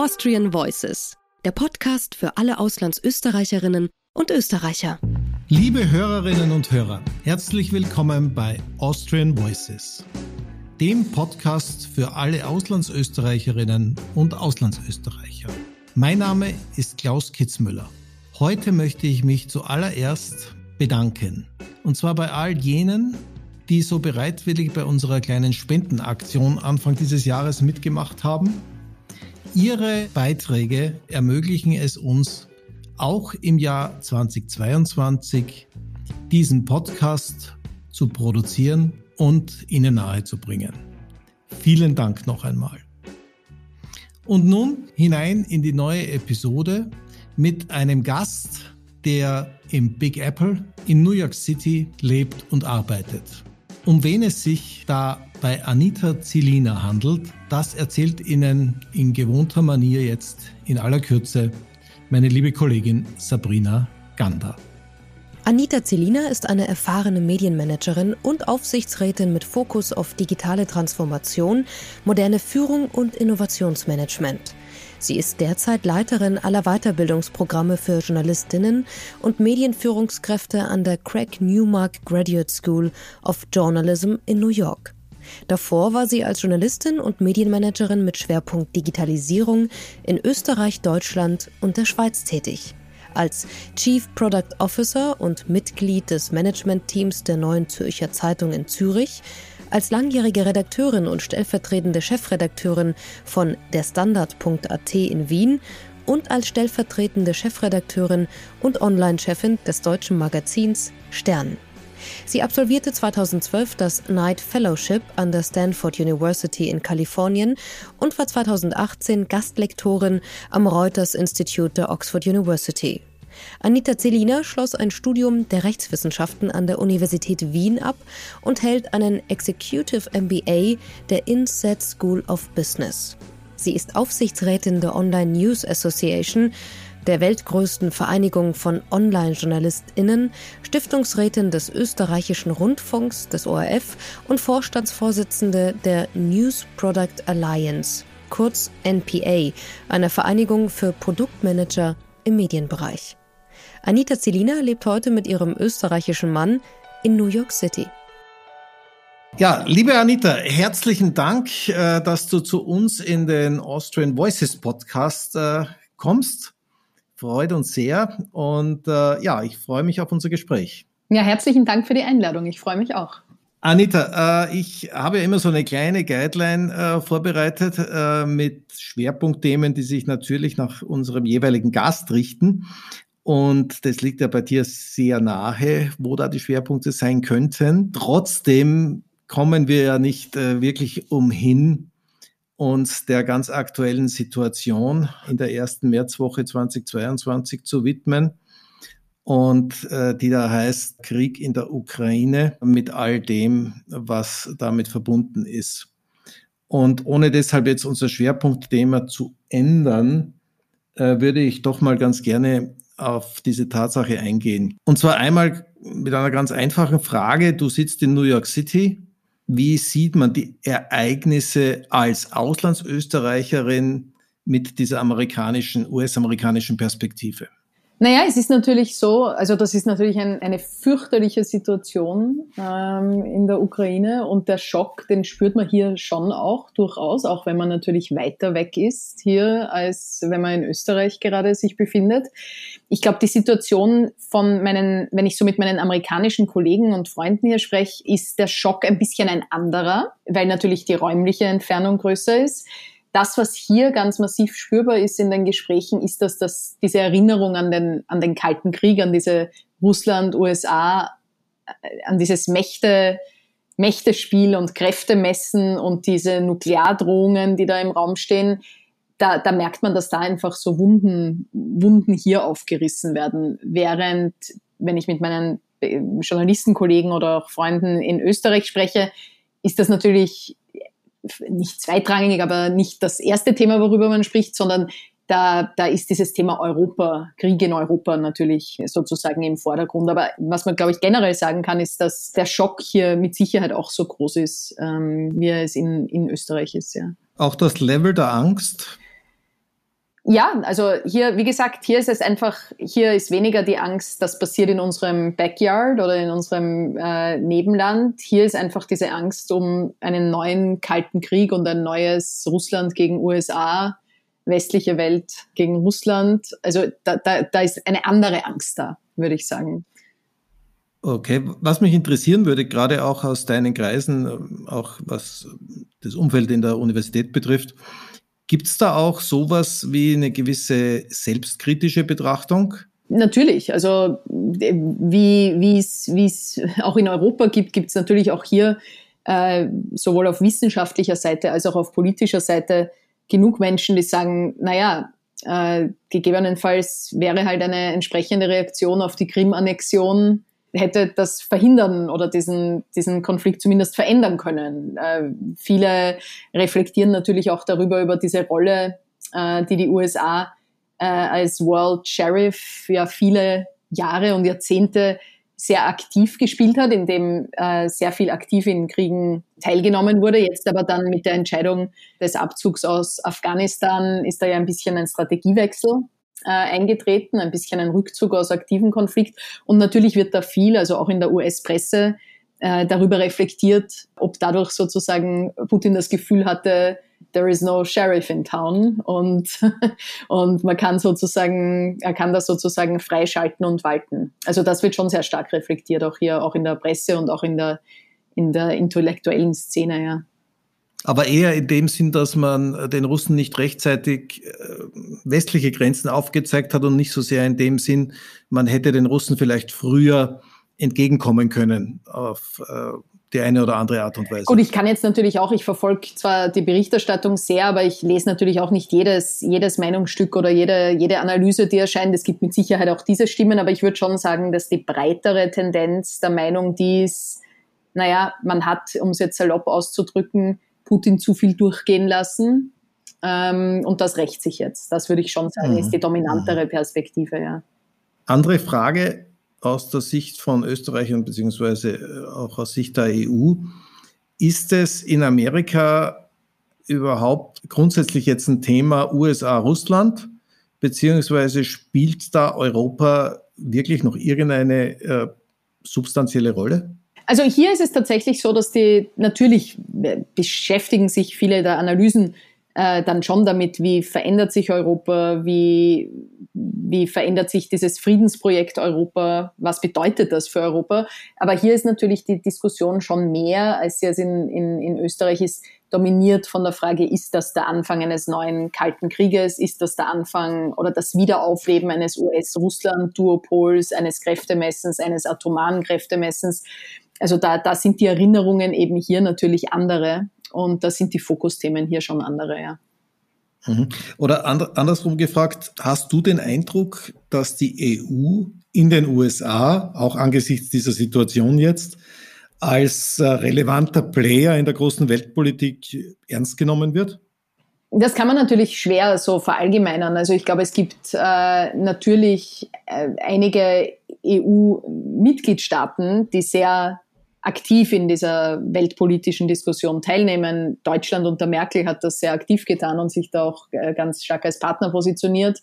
Austrian Voices, der Podcast für alle Auslandsösterreicherinnen und Österreicher. Liebe Hörerinnen und Hörer, herzlich willkommen bei Austrian Voices, dem Podcast für alle Auslandsösterreicherinnen und Auslandsösterreicher. Mein Name ist Klaus Kitzmüller. Heute möchte ich mich zuallererst bedanken. Und zwar bei all jenen, die so bereitwillig bei unserer kleinen Spendenaktion Anfang dieses Jahres mitgemacht haben. Ihre Beiträge ermöglichen es uns, auch im Jahr 2022 diesen Podcast zu produzieren und Ihnen nahezubringen. Vielen Dank noch einmal. Und nun hinein in die neue Episode mit einem Gast, der im Big Apple in New York City lebt und arbeitet. Um wen es sich da bei Anita Zilina handelt, das erzählt Ihnen in gewohnter Manier jetzt in aller Kürze meine liebe Kollegin Sabrina Gander. Anita Zilina ist eine erfahrene Medienmanagerin und Aufsichtsrätin mit Fokus auf digitale Transformation, moderne Führung und Innovationsmanagement. Sie ist derzeit Leiterin aller Weiterbildungsprogramme für Journalistinnen und Medienführungskräfte an der Craig Newmark Graduate School of Journalism in New York. Davor war sie als Journalistin und Medienmanagerin mit Schwerpunkt Digitalisierung in Österreich, Deutschland und der Schweiz tätig. Als Chief Product Officer und Mitglied des Managementteams der Neuen Zürcher Zeitung in Zürich als langjährige Redakteurin und stellvertretende Chefredakteurin von der Standard.at in Wien und als stellvertretende Chefredakteurin und Online-Chefin des deutschen Magazins Stern. Sie absolvierte 2012 das Knight Fellowship an der Stanford University in Kalifornien und war 2018 Gastlektorin am Reuters Institute der Oxford University. Anita Zelina schloss ein Studium der Rechtswissenschaften an der Universität Wien ab und hält einen Executive MBA der Inset School of Business. Sie ist Aufsichtsrätin der Online News Association, der weltgrößten Vereinigung von Online-JournalistInnen, Stiftungsrätin des österreichischen Rundfunks, des ORF und Vorstandsvorsitzende der News Product Alliance, kurz NPA, einer Vereinigung für Produktmanager im Medienbereich. Anita Zelina lebt heute mit ihrem österreichischen Mann in New York City. Ja, liebe Anita, herzlichen Dank, äh, dass du zu uns in den Austrian Voices Podcast äh, kommst. Freut uns sehr und äh, ja, ich freue mich auf unser Gespräch. Ja, herzlichen Dank für die Einladung. Ich freue mich auch. Anita, ich habe ja immer so eine kleine Guideline vorbereitet mit Schwerpunktthemen, die sich natürlich nach unserem jeweiligen Gast richten. Und das liegt ja bei dir sehr nahe, wo da die Schwerpunkte sein könnten. Trotzdem kommen wir ja nicht äh, wirklich umhin, uns der ganz aktuellen Situation in der ersten Märzwoche 2022 zu widmen. Und äh, die da heißt Krieg in der Ukraine mit all dem, was damit verbunden ist. Und ohne deshalb jetzt unser Schwerpunktthema zu ändern, äh, würde ich doch mal ganz gerne auf diese Tatsache eingehen. Und zwar einmal mit einer ganz einfachen Frage. Du sitzt in New York City. Wie sieht man die Ereignisse als Auslandsösterreicherin mit dieser amerikanischen, US-amerikanischen Perspektive? Naja, es ist natürlich so, also das ist natürlich ein, eine fürchterliche Situation ähm, in der Ukraine und der Schock, den spürt man hier schon auch durchaus, auch wenn man natürlich weiter weg ist hier, als wenn man in Österreich gerade sich befindet. Ich glaube, die Situation von meinen, wenn ich so mit meinen amerikanischen Kollegen und Freunden hier spreche, ist der Schock ein bisschen ein anderer, weil natürlich die räumliche Entfernung größer ist. Das, was hier ganz massiv spürbar ist in den Gesprächen, ist, dass das, diese Erinnerung an den, an den Kalten Krieg, an diese Russland, USA, äh, an dieses Mächte, Mächtespiel und Kräftemessen und diese Nukleardrohungen, die da im Raum stehen, da, da merkt man, dass da einfach so Wunden, Wunden hier aufgerissen werden. Während, wenn ich mit meinen äh, Journalistenkollegen oder auch Freunden in Österreich spreche, ist das natürlich nicht zweitrangig, aber nicht das erste Thema, worüber man spricht, sondern da, da ist dieses Thema Europa, Krieg in Europa natürlich sozusagen im Vordergrund. Aber was man, glaube ich, generell sagen kann, ist, dass der Schock hier mit Sicherheit auch so groß ist, ähm, wie er es in, in Österreich ist. Ja. Auch das Level der Angst Ja, also hier, wie gesagt, hier ist es einfach, hier ist weniger die Angst, das passiert in unserem Backyard oder in unserem äh, Nebenland. Hier ist einfach diese Angst um einen neuen Kalten Krieg und ein neues Russland gegen USA, westliche Welt gegen Russland. Also da, da, da ist eine andere Angst da, würde ich sagen. Okay, was mich interessieren würde, gerade auch aus deinen Kreisen, auch was das Umfeld in der Universität betrifft, Gibt es da auch sowas wie eine gewisse selbstkritische Betrachtung? Natürlich, also wie es auch in Europa gibt, gibt es natürlich auch hier äh, sowohl auf wissenschaftlicher Seite als auch auf politischer Seite genug Menschen, die sagen, naja, äh, gegebenenfalls wäre halt eine entsprechende Reaktion auf die Krim-Annexion hätte das verhindern oder diesen, diesen Konflikt zumindest verändern können. Äh, viele reflektieren natürlich auch darüber, über diese Rolle, äh, die die USA äh, als World Sheriff ja viele Jahre und Jahrzehnte sehr aktiv gespielt hat, in dem äh, sehr viel aktiv in Kriegen teilgenommen wurde. Jetzt aber dann mit der Entscheidung des Abzugs aus Afghanistan ist da ja ein bisschen ein Strategiewechsel äh, eingetreten, ein bisschen ein Rückzug aus aktiven Konflikt. Und natürlich wird da viel, also auch in der US-Presse, äh, darüber reflektiert, ob dadurch sozusagen Putin das Gefühl hatte, there is no sheriff in town und, und man kann sozusagen, er kann das sozusagen freischalten und walten. Also das wird schon sehr stark reflektiert, auch hier, auch in der Presse und auch in der, in der intellektuellen Szene, ja. Aber eher in dem Sinn, dass man den Russen nicht rechtzeitig äh, westliche Grenzen aufgezeigt hat und nicht so sehr in dem Sinn, man hätte den Russen vielleicht früher entgegenkommen können auf äh, die eine oder andere Art und Weise. Gut, ich kann jetzt natürlich auch, ich verfolge zwar die Berichterstattung sehr, aber ich lese natürlich auch nicht jedes, jedes Meinungsstück oder jede, jede Analyse, die erscheint. Es gibt mit Sicherheit auch diese Stimmen, aber ich würde schon sagen, dass die breitere Tendenz der Meinung, die ist, naja, man hat, um es jetzt salopp auszudrücken, Putin zu viel durchgehen lassen. Ähm, und das rächt sich jetzt. Das würde ich schon sagen, mhm. ist die dominantere. Perspektive, ja. Andere Frage aus der Sicht von Österreichern beziehungsweise äh, auch aus Sicht der EU. Ist es in Amerika überhaupt grundsätzlich jetzt ein Thema USA-Russland? Beziehungsweise spielt da Europa wirklich noch irgendeine äh, substanzielle Rolle? Also hier ist es tatsächlich so, dass die natürlich beschäftigen sich viele der Analysen äh, dann schon damit, wie verändert sich Europa, wie, wie verändert sich dieses Friedensprojekt Europa, was bedeutet das für Europa. Aber hier ist natürlich die Diskussion schon mehr, als sie es in, in, in Österreich ist, dominiert von der Frage, ist das der Anfang eines neuen Kalten Krieges, ist das der Anfang oder das Wiederaufleben eines US-Russland-Duopols, eines Kräftemessens, eines atomaren Kräftemessens also da, da sind die Erinnerungen eben hier natürlich andere und da sind die Fokusthemen hier schon andere, ja. Mhm. Oder andersrum gefragt, hast du den Eindruck, dass die EU in den USA, auch angesichts dieser Situation jetzt, als äh, relevanter Player in der großen Weltpolitik ernst genommen wird? Das kann man natürlich schwer so verallgemeinern. Also ich glaube, es gibt äh, natürlich äh, einige EU-Mitgliedstaaten, die sehr aktiv in dieser weltpolitischen Diskussion teilnehmen. Deutschland unter Merkel hat das sehr aktiv getan und sich da auch äh, ganz stark als Partner positioniert.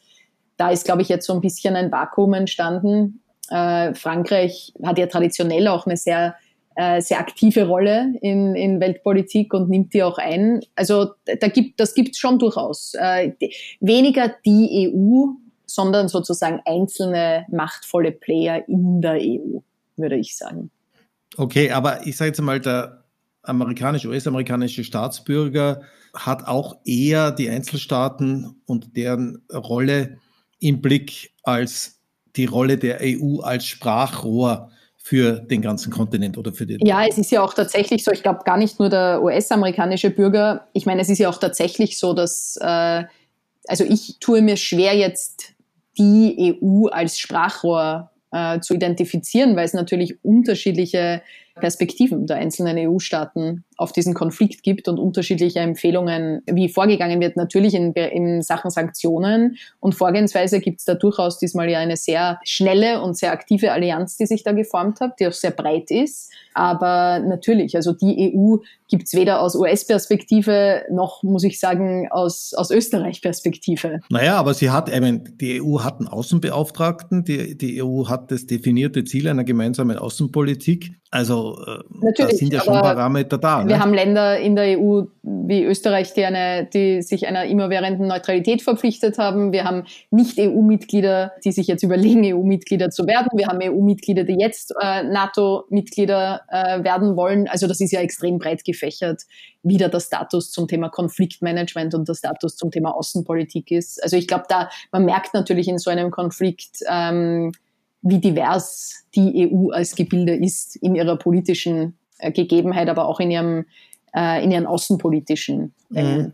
Da ist, glaube ich, jetzt so ein bisschen ein Vakuum entstanden. Äh, Frankreich hat ja traditionell auch eine sehr, äh, sehr aktive Rolle in, in Weltpolitik und nimmt die auch ein. Also da gibt, das gibt es schon durchaus. Weniger die EU, sondern sozusagen einzelne machtvolle Player in der EU, würde ich sagen. Okay, aber ich sage jetzt mal, der amerikanische, US-amerikanische Staatsbürger hat auch eher die Einzelstaaten und deren Rolle im Blick als die Rolle der EU als Sprachrohr für den ganzen Kontinent oder für den. Ja, es ist ja auch tatsächlich so, ich glaube gar nicht nur der US-amerikanische Bürger, ich meine, es ist ja auch tatsächlich so, dass, äh, also ich tue mir schwer jetzt die EU als Sprachrohr äh, zu identifizieren, weil es natürlich unterschiedliche Perspektiven der einzelnen EU-Staaten auf diesen Konflikt gibt und unterschiedliche Empfehlungen, wie vorgegangen wird. Natürlich in, in Sachen Sanktionen und Vorgehensweise gibt es da durchaus diesmal ja eine sehr schnelle und sehr aktive Allianz, die sich da geformt hat, die auch sehr breit ist. Aber natürlich, also die EU gibt es weder aus US-Perspektive noch, muss ich sagen, aus, aus Österreich-Perspektive. Naja, aber sie hat, ich meine, die EU hat einen Außenbeauftragten, die, die EU hat das definierte Ziel einer gemeinsamen Außenpolitik. Also äh, da sind ja schon Parameter da. Ne? Wir haben Länder in der EU wie Österreich, die, eine, die sich einer immerwährenden Neutralität verpflichtet haben. Wir haben Nicht-EU-Mitglieder, die sich jetzt überlegen, EU-Mitglieder zu werden. Wir haben EU-Mitglieder, die jetzt äh, NATO-Mitglieder äh, werden wollen. Also das ist ja extrem breit gefächert, wie da der Status zum Thema Konfliktmanagement und der Status zum Thema Außenpolitik ist. Also ich glaube, da man merkt natürlich in so einem Konflikt, ähm, wie divers die EU als Gebilde ist in ihrer politischen Gegebenheit, aber auch in ihrem äh, in ihren außenpolitischen. Mhm.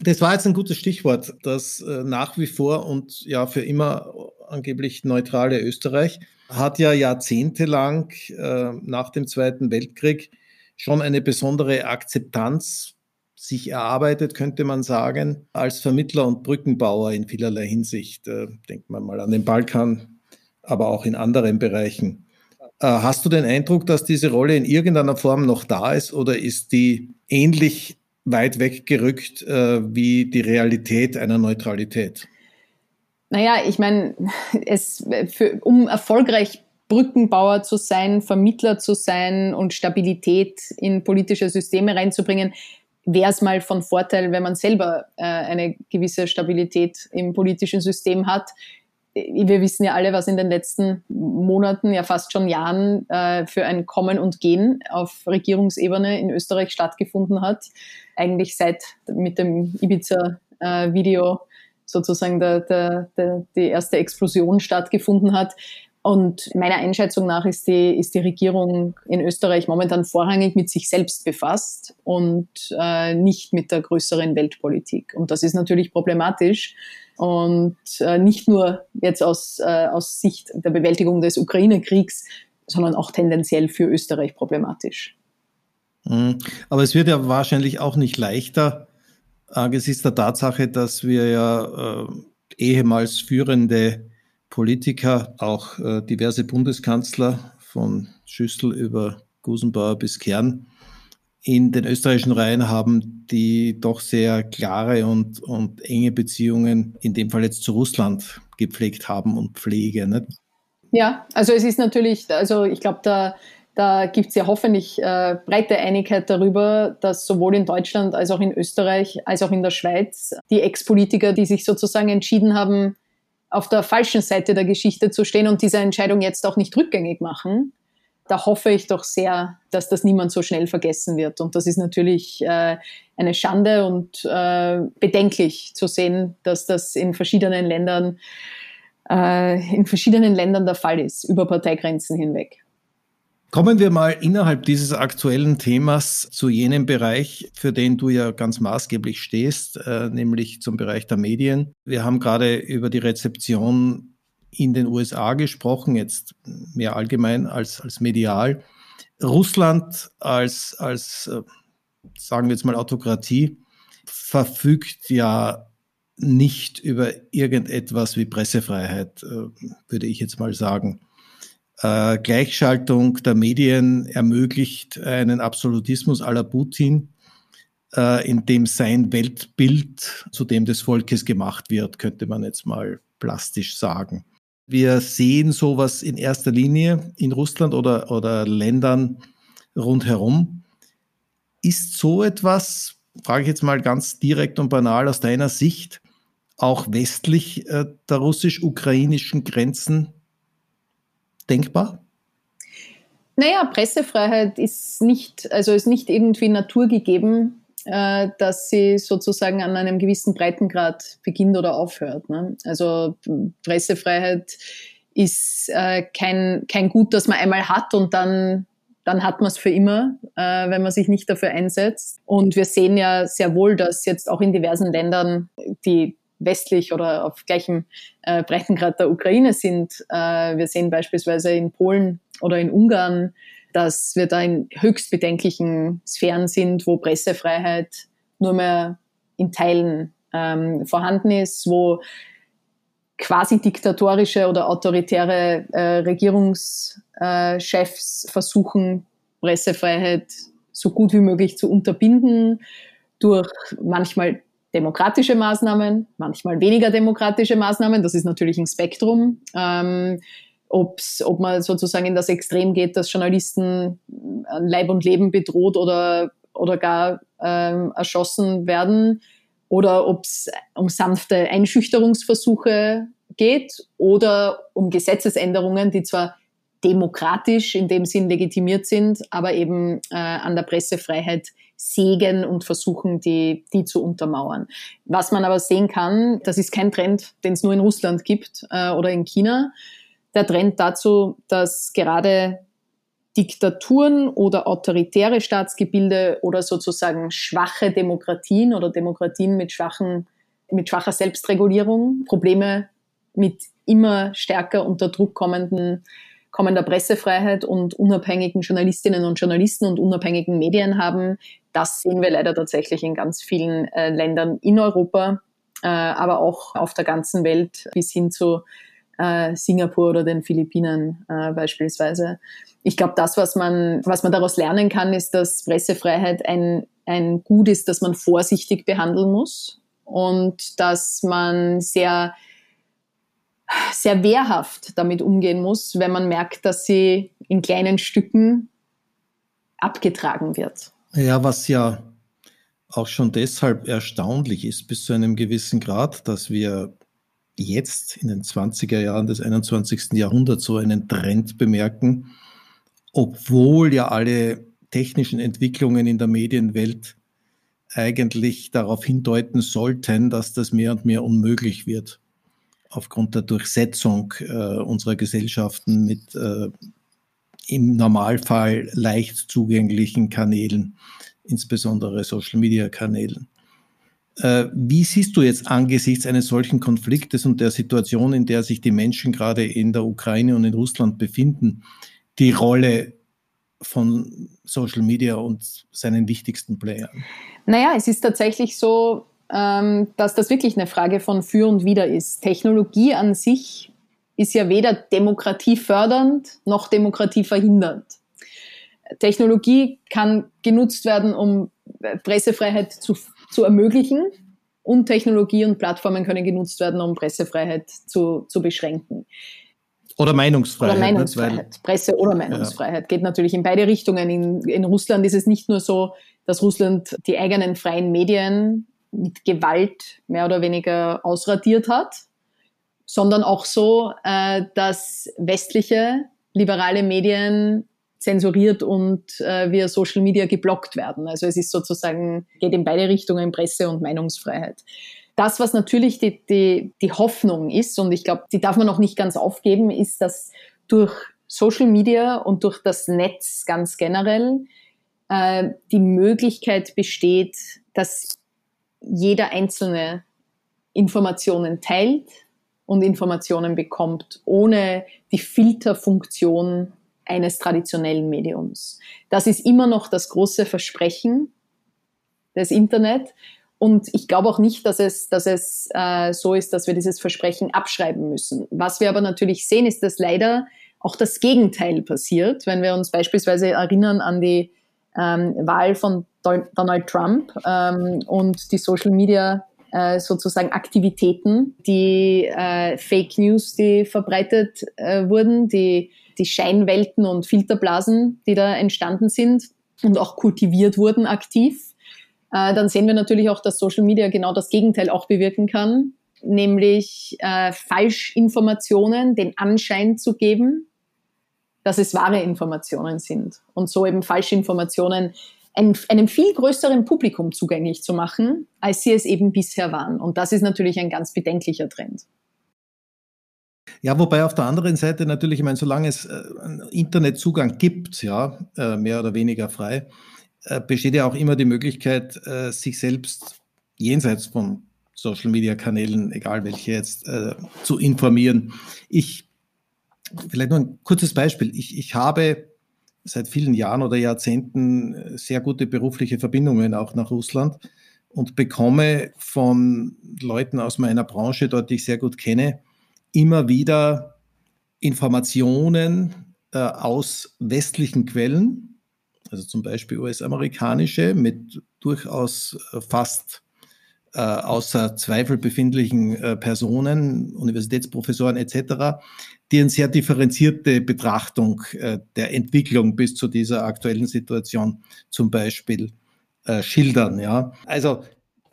Das war jetzt ein gutes Stichwort, das äh, nach wie vor und ja für immer angeblich neutrale Österreich hat ja jahrzehntelang äh, nach dem Zweiten Weltkrieg schon eine besondere Akzeptanz sich erarbeitet, könnte man sagen, als Vermittler und Brückenbauer in vielerlei Hinsicht. Äh, denkt man mal an den Balkan, aber auch in anderen Bereichen. Äh, hast du den Eindruck, dass diese Rolle in irgendeiner Form noch da ist oder ist die ähnlich weit weggerückt äh, wie die Realität einer Neutralität? Naja, ich meine, um erfolgreich Brückenbauer zu sein, Vermittler zu sein und Stabilität in politische Systeme reinzubringen, wäre es mal von Vorteil, wenn man selber äh, eine gewisse Stabilität im politischen System hat wir wissen ja alle, was in den letzten Monaten, ja fast schon Jahren äh, für ein Kommen und Gehen auf Regierungsebene in Österreich stattgefunden hat. Eigentlich seit mit dem Ibiza-Video äh, sozusagen der, der, der, die erste Explosion stattgefunden hat. Und meiner Einschätzung nach ist die, ist die Regierung in Österreich momentan vorrangig mit sich selbst befasst und äh, nicht mit der größeren Weltpolitik. Und das ist natürlich problematisch und äh, nicht nur jetzt aus, äh, aus Sicht der Bewältigung des Ukraine-Kriegs, sondern auch tendenziell für Österreich problematisch. Mhm. Aber es wird ja wahrscheinlich auch nicht leichter, angesichts der Tatsache, dass wir ja äh, ehemals führende Politiker, auch äh, diverse Bundeskanzler von Schüssel über Gusenbauer bis Kern, in den österreichischen Reihen haben, die doch sehr klare und, und enge Beziehungen, in dem Fall jetzt zu Russland, gepflegt haben und pflege. Nicht? Ja, also es ist natürlich, also ich glaube, da, da gibt es ja hoffentlich äh, breite Einigkeit darüber, dass sowohl in Deutschland als auch in Österreich als auch in der Schweiz die Ex-Politiker, die sich sozusagen entschieden haben, auf der falschen Seite der Geschichte zu stehen und diese Entscheidung jetzt auch nicht rückgängig machen, da hoffe ich doch sehr, dass das niemand so schnell vergessen wird. Und das ist natürlich äh, eine Schande und äh, bedenklich zu sehen, dass das in verschiedenen Ländern äh, in verschiedenen Ländern der Fall ist, über Parteigrenzen hinweg. Kommen wir mal innerhalb dieses aktuellen Themas zu jenem Bereich, für den du ja ganz maßgeblich stehst, äh, nämlich zum Bereich der Medien. Wir haben gerade über die Rezeption in den USA gesprochen, jetzt mehr allgemein als, als medial. Russland als, als, äh, sagen wir jetzt mal, Autokratie verfügt ja nicht über irgendetwas wie Pressefreiheit, äh, würde ich jetzt mal sagen. Äh, Gleichschaltung der Medien ermöglicht einen Absolutismus aller Putin, in dem sein Weltbild zu dem des Volkes gemacht wird, könnte man jetzt mal plastisch sagen. Wir sehen sowas in erster Linie in Russland oder, oder Ländern rundherum. Ist so etwas, frage ich jetzt mal ganz direkt und banal aus deiner Sicht, auch westlich äh, der russisch-ukrainischen Grenzen denkbar? Naja, Pressefreiheit ist nicht, also ist nicht irgendwie naturgegeben äh, dass sie sozusagen an einem gewissen Breitengrad beginnt oder aufhört. Ne? Also Pressefreiheit ist äh, kein, kein Gut, das man einmal hat und dann dann hat man es für immer, äh, wenn man sich nicht dafür einsetzt. Und wir sehen ja sehr wohl, dass jetzt auch in diversen Ländern, die westlich oder auf gleichem äh, Breitengrad der Ukraine sind, äh, wir sehen beispielsweise in Polen oder in Ungarn dass wir da in höchst bedenklichen Sphären sind, wo Pressefreiheit nur mehr in Teilen ähm, vorhanden ist, wo quasi diktatorische oder autoritäre äh, Regierungschefs äh, versuchen, Pressefreiheit so gut wie möglich zu unterbinden durch manchmal demokratische Maßnahmen, manchmal weniger demokratische Maßnahmen. Das ist natürlich ein Spektrum. Ähm, ob's, ob man sozusagen in das Extrem geht, dass Journalisten an Leib und Leben bedroht oder, oder gar ähm, erschossen werden, oder ob es um sanfte Einschüchterungsversuche geht oder um Gesetzesänderungen, die zwar demokratisch in dem Sinn legitimiert sind, aber eben äh, an der Pressefreiheit sägen und versuchen, die, die zu untermauern. Was man aber sehen kann, das ist kein Trend, den es nur in Russland gibt äh, oder in China. Der Trend dazu, dass gerade Diktaturen oder autoritäre Staatsgebilde oder sozusagen schwache Demokratien oder Demokratien mit, schwachen, mit schwacher Selbstregulierung Probleme mit immer stärker unter Druck kommenden kommender Pressefreiheit und unabhängigen Journalistinnen und Journalisten und unabhängigen Medien haben. Das sehen wir leider tatsächlich in ganz vielen äh, Ländern in Europa, äh, aber auch auf der ganzen Welt bis hin zu äh, Singapur oder den Philippinen äh, beispielsweise. Ich glaube, das, was man, was man daraus lernen kann, ist, dass Pressefreiheit ein, ein Gut ist, das man vorsichtig behandeln muss und dass man sehr sehr wehrhaft damit umgehen muss, wenn man merkt, dass sie in kleinen Stücken abgetragen wird. Ja, was ja auch schon deshalb erstaunlich ist bis zu einem gewissen Grad, dass wir jetzt in den 20er Jahren des 21. Jahrhunderts so einen Trend bemerken, obwohl ja alle technischen Entwicklungen in der Medienwelt eigentlich darauf hindeuten sollten, dass das mehr und mehr unmöglich wird aufgrund der Durchsetzung äh, unserer Gesellschaften mit äh, im Normalfall leicht zugänglichen Kanälen, insbesondere Social-Media-Kanälen. Äh, wie siehst du jetzt angesichts eines solchen Konfliktes und der Situation, in der sich die Menschen gerade in der Ukraine und in Russland befinden, die Rolle von Social Media und seinen wichtigsten Playern? Naja, es ist tatsächlich so, dass das wirklich eine Frage von für und wider ist. Technologie an sich ist ja weder Demokratie fördernd noch Demokratie verhindernd. Technologie kann genutzt werden, um Pressefreiheit zu, zu ermöglichen und Technologie und Plattformen können genutzt werden, um Pressefreiheit zu, zu beschränken. Oder Meinungsfreiheit. Oder Meinungsfreiheit. Ne? Presse- oder Meinungsfreiheit. Ja. Geht natürlich in beide Richtungen. In, in Russland ist es nicht nur so, dass Russland die eigenen freien Medien mit Gewalt mehr oder weniger ausradiert hat, sondern auch so, äh, dass westliche liberale Medien zensuriert und äh, via Social Media geblockt werden. Also es ist sozusagen, geht in beide Richtungen Presse- und Meinungsfreiheit. Das, was natürlich die, die, die Hoffnung ist, und ich glaube, die darf man noch nicht ganz aufgeben, ist, dass durch Social Media und durch das Netz ganz generell äh, die Möglichkeit besteht, dass jeder Einzelne Informationen teilt und Informationen bekommt, ohne die Filterfunktion eines traditionellen Mediums. Das ist immer noch das große Versprechen des Internet. Und ich glaube auch nicht, dass es, dass es äh, so ist, dass wir dieses Versprechen abschreiben müssen. Was wir aber natürlich sehen, ist, dass leider auch das Gegenteil passiert. Wenn wir uns beispielsweise erinnern an die ähm, Wahl von Donald Trump ähm, und die Social Media äh, sozusagen Aktivitäten, die äh, Fake News, die verbreitet äh, wurden, die, die Scheinwelten und Filterblasen, die da entstanden sind und auch kultiviert wurden aktiv, äh, dann sehen wir natürlich auch, dass Social Media genau das Gegenteil auch bewirken kann, nämlich äh, Falschinformationen den Anschein zu geben, dass es wahre Informationen sind. Und so eben Falschinformationen einem viel größeren Publikum zugänglich zu machen, als sie es eben bisher waren. Und das ist natürlich ein ganz bedenklicher Trend. Ja, wobei auf der anderen Seite natürlich, ich meine, solange es äh, Internetzugang gibt, ja, äh, mehr oder weniger frei, äh, besteht ja auch immer die Möglichkeit, sich selbst jenseits von Social Media Kanälen, egal welche jetzt, zu informieren. Ich, vielleicht nur ein kurzes Beispiel. Ich, ich habe seit vielen Jahren oder Jahrzehnten sehr gute berufliche Verbindungen auch nach Russland und bekomme von Leuten aus meiner Branche, dort die ich sehr gut kenne, immer wieder Informationen äh, aus westlichen Quellen, also zum Beispiel US-amerikanische, mit durchaus äh, fast äh, außer Zweifel befindlichen äh, Personen, Universitätsprofessoren etc., die eine sehr differenzierte Betrachtung äh, der Entwicklung bis zu dieser aktuellen Situation zum Beispiel äh, schildern. Ja. Also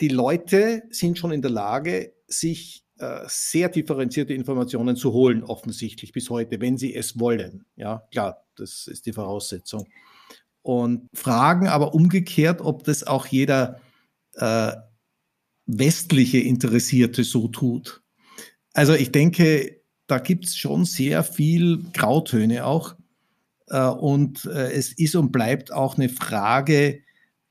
die Leute sind schon in der Lage, sich äh, sehr differenzierte Informationen zu holen, offensichtlich bis heute, wenn sie es wollen. Ja, klar, das ist die Voraussetzung. Und fragen aber umgekehrt, ob das auch jeder äh, westliche Interessierte so tut. Also ich denke, da gibt es schon sehr viel Grautöne auch. Äh, und äh, es ist und bleibt auch eine Frage,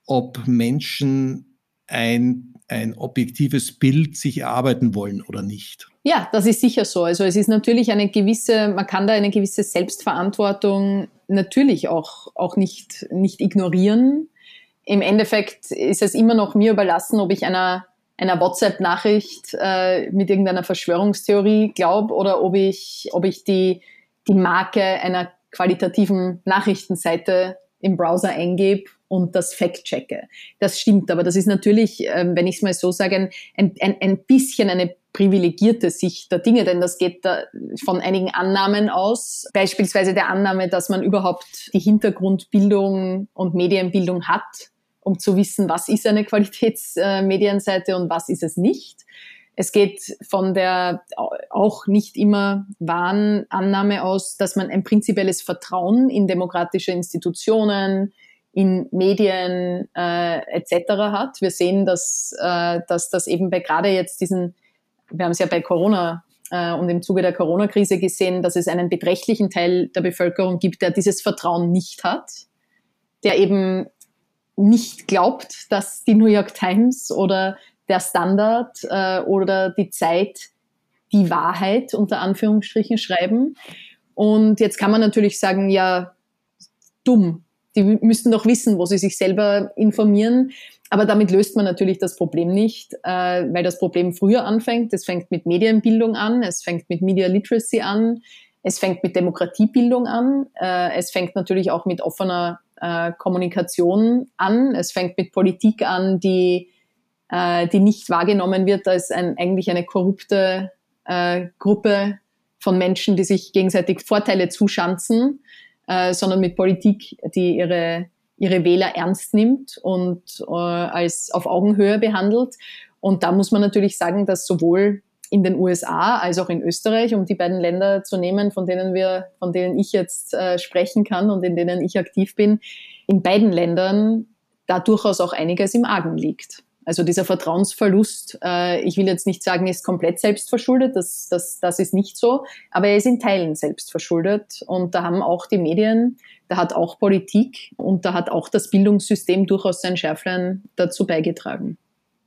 ob Menschen ein, ein objektives Bild sich erarbeiten wollen oder nicht. Ja, das ist sicher so. Also es ist natürlich eine gewisse, man kann da eine gewisse Selbstverantwortung natürlich auch, auch nicht, nicht ignorieren. Im Endeffekt ist es immer noch mir überlassen, ob ich einer, einer WhatsApp-Nachricht äh, mit irgendeiner Verschwörungstheorie glaube oder ob ich, ob ich die, die Marke einer qualitativen Nachrichtenseite im Browser eingebe und das Fact-checke. Das stimmt, aber das ist natürlich, ähm, wenn ich es mal so sage, ein, ein, ein bisschen eine privilegierte Sicht der Dinge, denn das geht da von einigen Annahmen aus, beispielsweise der Annahme, dass man überhaupt die Hintergrundbildung und Medienbildung hat, um zu wissen, was ist eine Qualitätsmedienseite und was ist es nicht. Es geht von der auch nicht immer wahren Annahme aus, dass man ein prinzipielles Vertrauen in demokratische Institutionen, in Medien äh, etc. hat. Wir sehen, dass, äh, dass das eben bei gerade jetzt diesen, wir haben es ja bei Corona äh, und im Zuge der Corona-Krise gesehen, dass es einen beträchtlichen Teil der Bevölkerung gibt, der dieses Vertrauen nicht hat, der eben nicht glaubt, dass die New York Times oder der Standard äh, oder die Zeit die Wahrheit unter Anführungsstrichen schreiben. Und jetzt kann man natürlich sagen, ja, dumm, die müssten doch wissen, wo sie sich selber informieren. Aber damit löst man natürlich das Problem nicht, äh, weil das Problem früher anfängt. Es fängt mit Medienbildung an, es fängt mit Media Literacy an, es fängt mit Demokratiebildung an, äh, es fängt natürlich auch mit offener äh, Kommunikation an, es fängt mit Politik an, die, äh, die nicht wahrgenommen wird als ein, eigentlich eine korrupte äh, Gruppe von Menschen, die sich gegenseitig Vorteile zuschanzen äh, sondern mit Politik, die ihre, ihre Wähler ernst nimmt und äh, als auf Augenhöhe behandelt. Und da muss man natürlich sagen, dass sowohl in den USA als auch in Österreich, um die beiden Länder zu nehmen, von denen wir, von denen ich jetzt äh, sprechen kann und in denen ich aktiv bin, in beiden Ländern da durchaus auch einiges im Argen liegt. Also dieser Vertrauensverlust, äh, ich will jetzt nicht sagen, ist komplett selbstverschuldet, das, das, das ist nicht so, aber er ist in Teilen selbstverschuldet. Und da haben auch die Medien, da hat auch Politik und da hat auch das Bildungssystem durchaus sein Schärflein dazu beigetragen.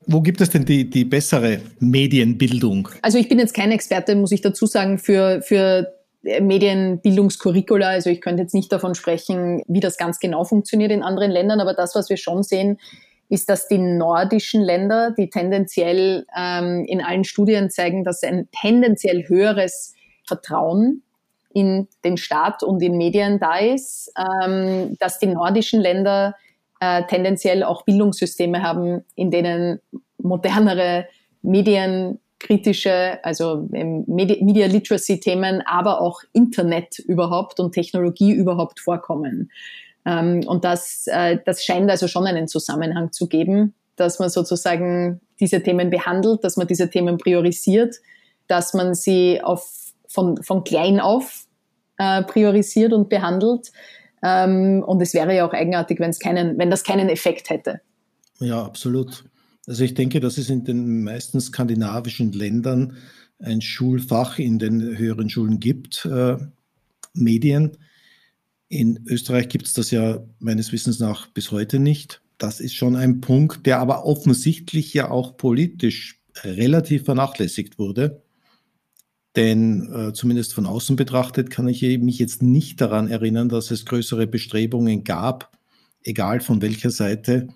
Wo gibt es denn die, die bessere Medienbildung? Also ich bin jetzt kein Experte, muss ich dazu sagen, für, für Medienbildungskurricula. Also ich könnte jetzt nicht davon sprechen, wie das ganz genau funktioniert in anderen Ländern, aber das, was wir schon sehen, ist, dass die nordischen Länder, die tendenziell ähm, in allen Studien zeigen, dass ein tendenziell höheres Vertrauen in den Staat und in Medien da ist, ähm, dass die nordischen Länder äh, tendenziell auch Bildungssysteme haben, in denen modernere medienkritische, also Media Literacy Themen, aber auch Internet überhaupt und Technologie überhaupt vorkommen. Ähm, und das, äh, das scheint also schon einen Zusammenhang zu geben, dass man sozusagen diese Themen behandelt, dass man diese Themen priorisiert, dass man sie auf, von, von klein auf äh, priorisiert und behandelt. Ähm, und es wäre ja auch eigenartig, wenn es keinen, wenn das keinen Effekt hätte. Ja, absolut. Also ich denke, dass es in den meisten skandinavischen Ländern ein Schulfach in den höheren Schulen gibt, äh, Medien. In Österreich gibt es das ja meines Wissens nach bis heute nicht. Das ist schon ein Punkt, der aber offensichtlich ja auch politisch relativ vernachlässigt wurde. Denn äh, zumindest von außen betrachtet kann ich mich jetzt nicht daran erinnern, dass es größere Bestrebungen gab, egal von welcher Seite,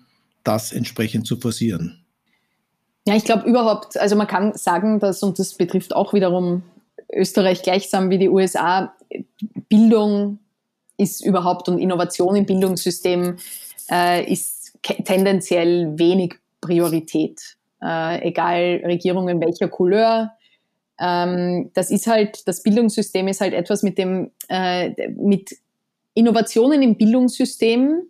das entsprechend zu forcieren. Ja, ich glaube überhaupt, also man kann sagen, dass, und das betrifft auch wiederum Österreich gleichsam wie die USA, Bildung ist überhaupt und Innovation im Bildungssystem äh, ist tendenziell wenig Priorität. Äh, egal Regierungen welcher Couleur. Ähm, das ist halt, das Bildungssystem ist halt etwas mit dem, äh, mit Innovationen im Bildungssystem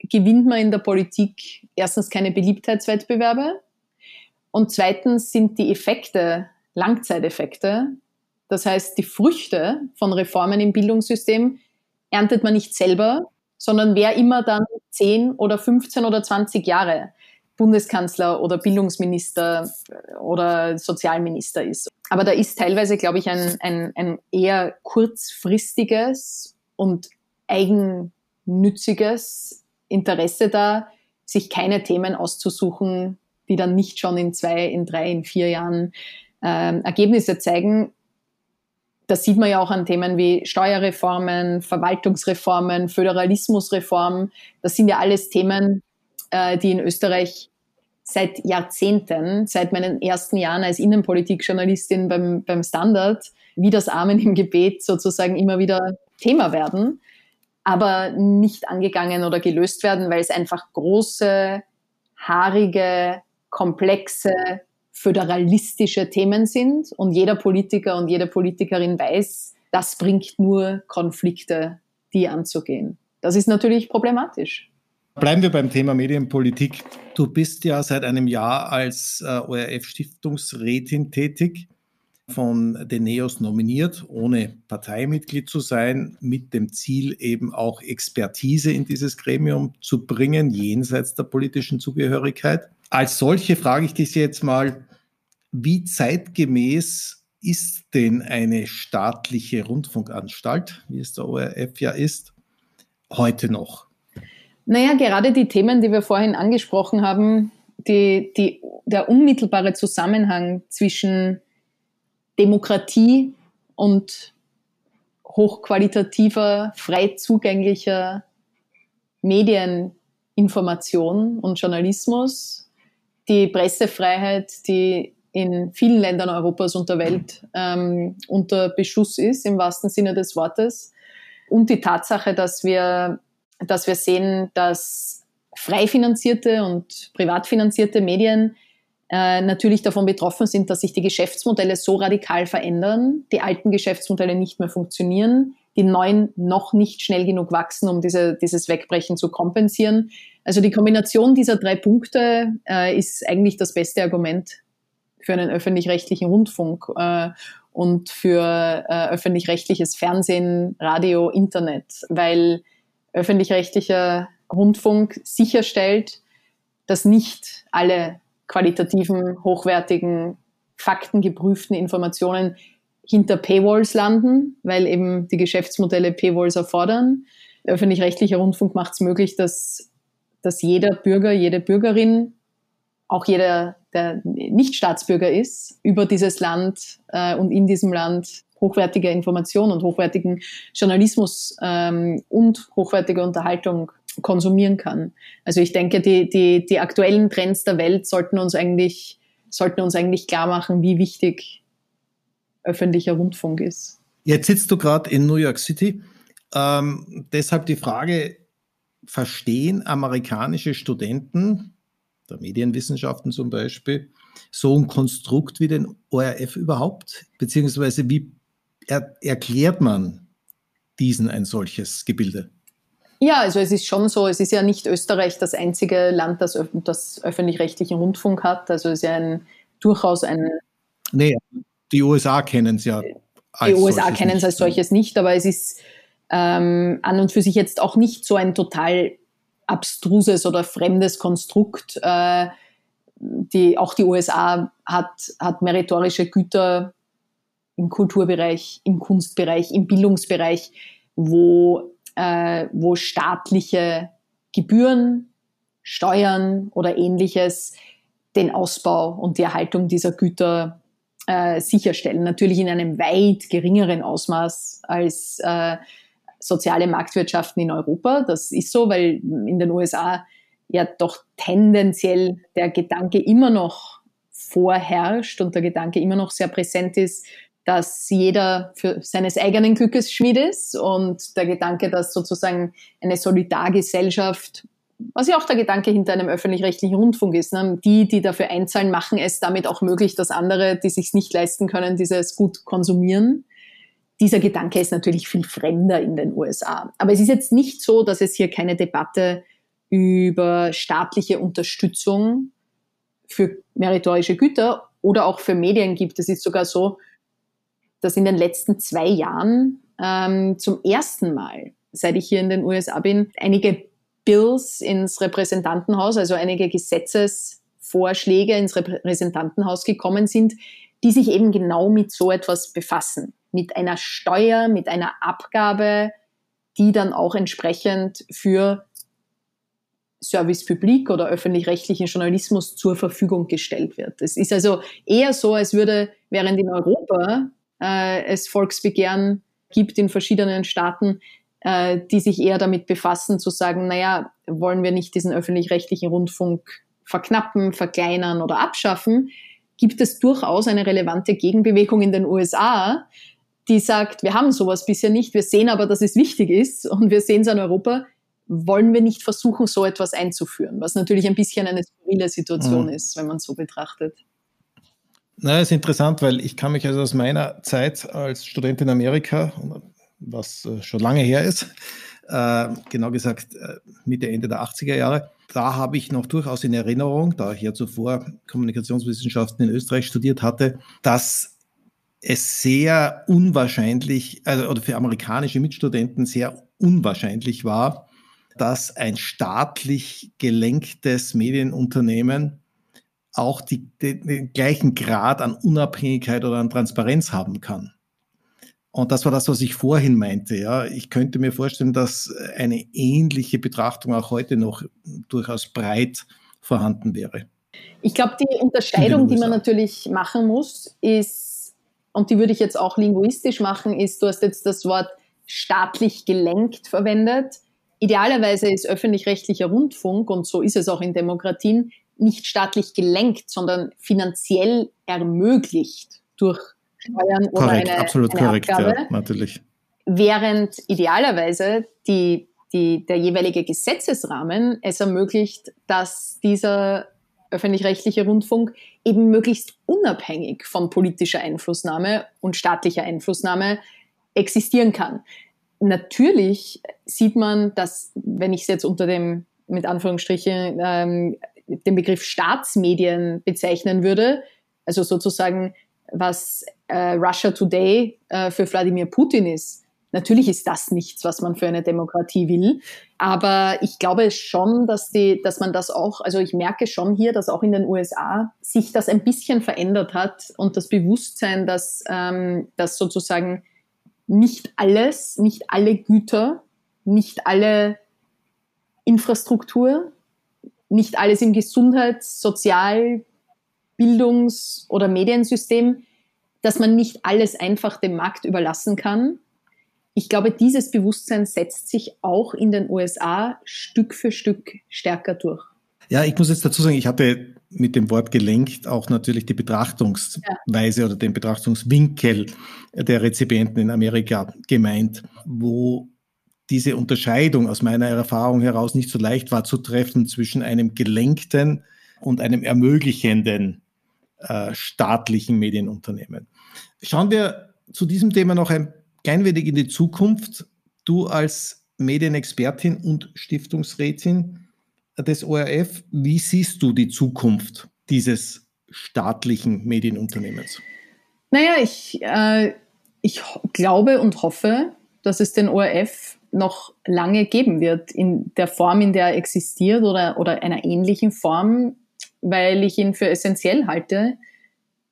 gewinnt man in der Politik erstens keine Beliebtheitswettbewerbe und zweitens sind die Effekte Langzeiteffekte. Das heißt, die Früchte von Reformen im Bildungssystem erntet man nicht selber, sondern wer immer dann 10 oder 15 oder 20 Jahre Bundeskanzler oder Bildungsminister oder Sozialminister ist. Aber da ist teilweise, glaube ich, ein, ein, ein eher kurzfristiges und eigennütziges Interesse da, sich keine Themen auszusuchen, die dann nicht schon in zwei, in drei, in vier Jahren äh, Ergebnisse zeigen. Das sieht man ja auch an Themen wie Steuerreformen, Verwaltungsreformen, Föderalismusreform. Das sind ja alles Themen, äh, die in Österreich seit Jahrzehnten, seit meinen ersten Jahren als Innenpolitikjournalistin beim, beim Standard, wie das Amen im Gebet sozusagen immer wieder Thema werden, aber nicht angegangen oder gelöst werden, weil es einfach große, haarige, komplexe, föderalistische Themen sind und jeder Politiker und jede Politikerin weiß, das bringt nur Konflikte, die anzugehen. Das ist natürlich problematisch. Bleiben wir beim Thema Medienpolitik. Du bist ja seit einem Jahr als äh, ORF-Stiftungsrätin tätig, von den NEOS nominiert, ohne Parteimitglied zu sein, mit dem Ziel eben auch Expertise in dieses Gremium zu bringen, jenseits der politischen Zugehörigkeit. Als solche frage ich dich jetzt mal, wie zeitgemäß ist denn eine staatliche Rundfunkanstalt, wie es der ORF ja ist, heute noch? Naja, gerade die Themen, die wir vorhin angesprochen haben, die, die, der unmittelbare Zusammenhang zwischen Demokratie und hochqualitativer, frei zugänglicher Medieninformation und Journalismus, die Pressefreiheit, die in vielen Ländern Europas und der Welt ähm, unter Beschuss ist, im wahrsten Sinne des Wortes, und die Tatsache, dass wir dass wir sehen, dass frei finanzierte und privat finanzierte Medien äh, natürlich davon betroffen sind, dass sich die Geschäftsmodelle so radikal verändern, die alten Geschäftsmodelle nicht mehr funktionieren, die neuen noch nicht schnell genug wachsen, um diese, dieses Wegbrechen zu kompensieren. Also die Kombination dieser drei Punkte äh, ist eigentlich das beste Argument für einen öffentlich-rechtlichen Rundfunk äh, und für äh, öffentlich-rechtliches Fernsehen, Radio, Internet, weil öffentlich-rechtlicher Rundfunk sicherstellt, dass nicht alle qualitativen, hochwertigen, faktengeprüften Informationen hinter Paywalls landen, weil eben die Geschäftsmodelle Paywalls erfordern. Der öffentlich-rechtliche Rundfunk macht es möglich, dass, dass jeder Bürger, jede Bürgerin, auch jeder, der nicht Staatsbürger ist, über dieses Land äh, und in diesem Land hochwertige Information und hochwertigen Journalismus ähm, und hochwertige Unterhaltung konsumieren kann. Also ich denke, die, die, die aktuellen Trends der Welt sollten uns eigentlich, sollten uns eigentlich klar machen, wie wichtig öffentlicher Rundfunk ist. Jetzt sitzt du gerade in New York City. Ähm, deshalb die Frage, verstehen amerikanische Studenten der Medienwissenschaften zum Beispiel so ein Konstrukt wie den ORF überhaupt? Beziehungsweise wie er, erklärt man diesen ein solches Gebilde? Ja, also es ist schon so, es ist ja nicht Österreich das einzige Land, das, das öffentlich-rechtlichen Rundfunk hat. Also es ist ja ein, durchaus ein... Nee, die USA kennen es ja als Die USA kennen es als solches nicht, aber es ist ähm, an und für sich jetzt auch nicht so ein total abstruses oder fremdes Konstrukt. Äh, die, auch die USA hat, hat meritorische Güter im Kulturbereich, im Kunstbereich, im Bildungsbereich, wo, äh, wo staatliche Gebühren, Steuern oder ähnliches den Ausbau und die Erhaltung dieser Güter äh, sicherstellen. Natürlich in einem weit geringeren Ausmaß als äh, soziale Marktwirtschaften in Europa. Das ist so, weil in den USA ja doch tendenziell der Gedanke immer noch vorherrscht und der Gedanke immer noch sehr präsent ist, dass jeder für seines eigenen Glückes Schmied ist und der Gedanke, dass sozusagen eine Solidargesellschaft, was ja auch der Gedanke hinter einem öffentlich-rechtlichen Rundfunk ist, ne? die, die dafür einzahlen, machen es damit auch möglich, dass andere, die sich nicht leisten können, dieses gut konsumieren. Dieser Gedanke ist natürlich viel fremder in den USA. Aber es ist jetzt nicht so, dass es hier keine Debatte über staatliche Unterstützung für meritorische Güter oder auch für Medien gibt. Es ist sogar so, dass in den letzten zwei Jahren ähm, zum ersten Mal, seit ich hier in den USA bin, einige Bills ins Repräsentantenhaus, also einige Gesetzesvorschläge ins Repräsentantenhaus gekommen sind, die sich eben genau mit so etwas befassen. Mit einer Steuer, mit einer Abgabe, die dann auch entsprechend für Service Public oder öffentlich-rechtlichen Journalismus zur Verfügung gestellt wird. Es ist also eher so, als würde, während in Europa äh, es Volksbegehren gibt in verschiedenen Staaten, äh, die sich eher damit befassen, zu sagen, naja, wollen wir nicht diesen öffentlich-rechtlichen Rundfunk verknappen, verkleinern oder abschaffen, gibt es durchaus eine relevante Gegenbewegung in den USA, die sagt, wir haben sowas bisher nicht, wir sehen aber, dass es wichtig ist und wir sehen es an Europa, wollen wir nicht versuchen, so etwas einzuführen, was natürlich ein bisschen eine skurrile Situation mhm. ist, wenn man es so betrachtet. Na, ist interessant, weil ich kann mich also aus meiner Zeit als Student in Amerika, was äh, schon lange her ist, äh, genau gesagt äh, Mitte, Ende der 80er Jahre, da habe ich noch durchaus in Erinnerung, da ich ja zuvor Kommunikationswissenschaften in Österreich studiert hatte, dass es sehr unwahrscheinlich, also oder für amerikanische Mitstudenten sehr unwahrscheinlich war, dass ein staatlich gelenktes Medienunternehmen auch die, den, den gleichen Grad an Unabhängigkeit oder an Transparenz haben kann. Und das war das, was ich vorhin meinte. Ja, ich könnte mir vorstellen, dass eine ähnliche Betrachtung auch heute noch durchaus breit vorhanden wäre. Ich glaube, die Unterscheidung, die man natürlich machen muss, ist, und die würde ich jetzt auch linguistisch machen, ist, du hast jetzt das Wort staatlich gelenkt verwendet. Idealerweise ist öffentlich-rechtlicher Rundfunk, und so ist es auch in Demokratien, nicht staatlich gelenkt, sondern finanziell ermöglicht durch Steuern oder korrekt, eine, absolut eine korrekt, Abgabe. ja, natürlich. Während idealerweise die, die, der jeweilige Gesetzesrahmen es ermöglicht, dass dieser öffentlich-rechtliche Rundfunk eben möglichst unabhängig von politischer Einflussnahme und staatlicher Einflussnahme existieren kann. Natürlich sieht man, dass, wenn ich es jetzt unter dem, mit Anführungsstrichen, ähm, den Begriff Staatsmedien bezeichnen würde, also sozusagen was äh, Russia Today äh, für Wladimir Putin ist. Natürlich ist das nichts, was man für eine Demokratie will, aber ich glaube schon, dass, die, dass man das auch, also ich merke schon hier, dass auch in den USA sich das ein bisschen verändert hat und das Bewusstsein, dass, ähm, dass sozusagen nicht alles, nicht alle Güter, nicht alle Infrastruktur, nicht alles im Gesundheits-, Sozial-, Bildungs- oder Mediensystem, dass man nicht alles einfach dem Markt überlassen kann. Ich glaube, dieses Bewusstsein setzt sich auch in den USA Stück für Stück stärker durch. Ja, ich muss jetzt dazu sagen, ich hatte mit dem Wort gelenkt auch natürlich die Betrachtungsweise ja. oder den Betrachtungswinkel der Rezipienten in Amerika gemeint, wo diese Unterscheidung aus meiner Erfahrung heraus nicht so leicht war zu treffen zwischen einem gelenkten und einem ermöglichenden äh, staatlichen Medienunternehmen. Schauen wir zu diesem Thema noch ein klein wenig in die Zukunft. Du als Medienexpertin und Stiftungsrätin des ORF, wie siehst du die Zukunft dieses staatlichen Medienunternehmens? Naja, ich, äh, ich glaube und hoffe, dass es den ORF noch lange geben wird, in der Form, in der er existiert oder, oder einer ähnlichen Form, weil ich ihn für essentiell halte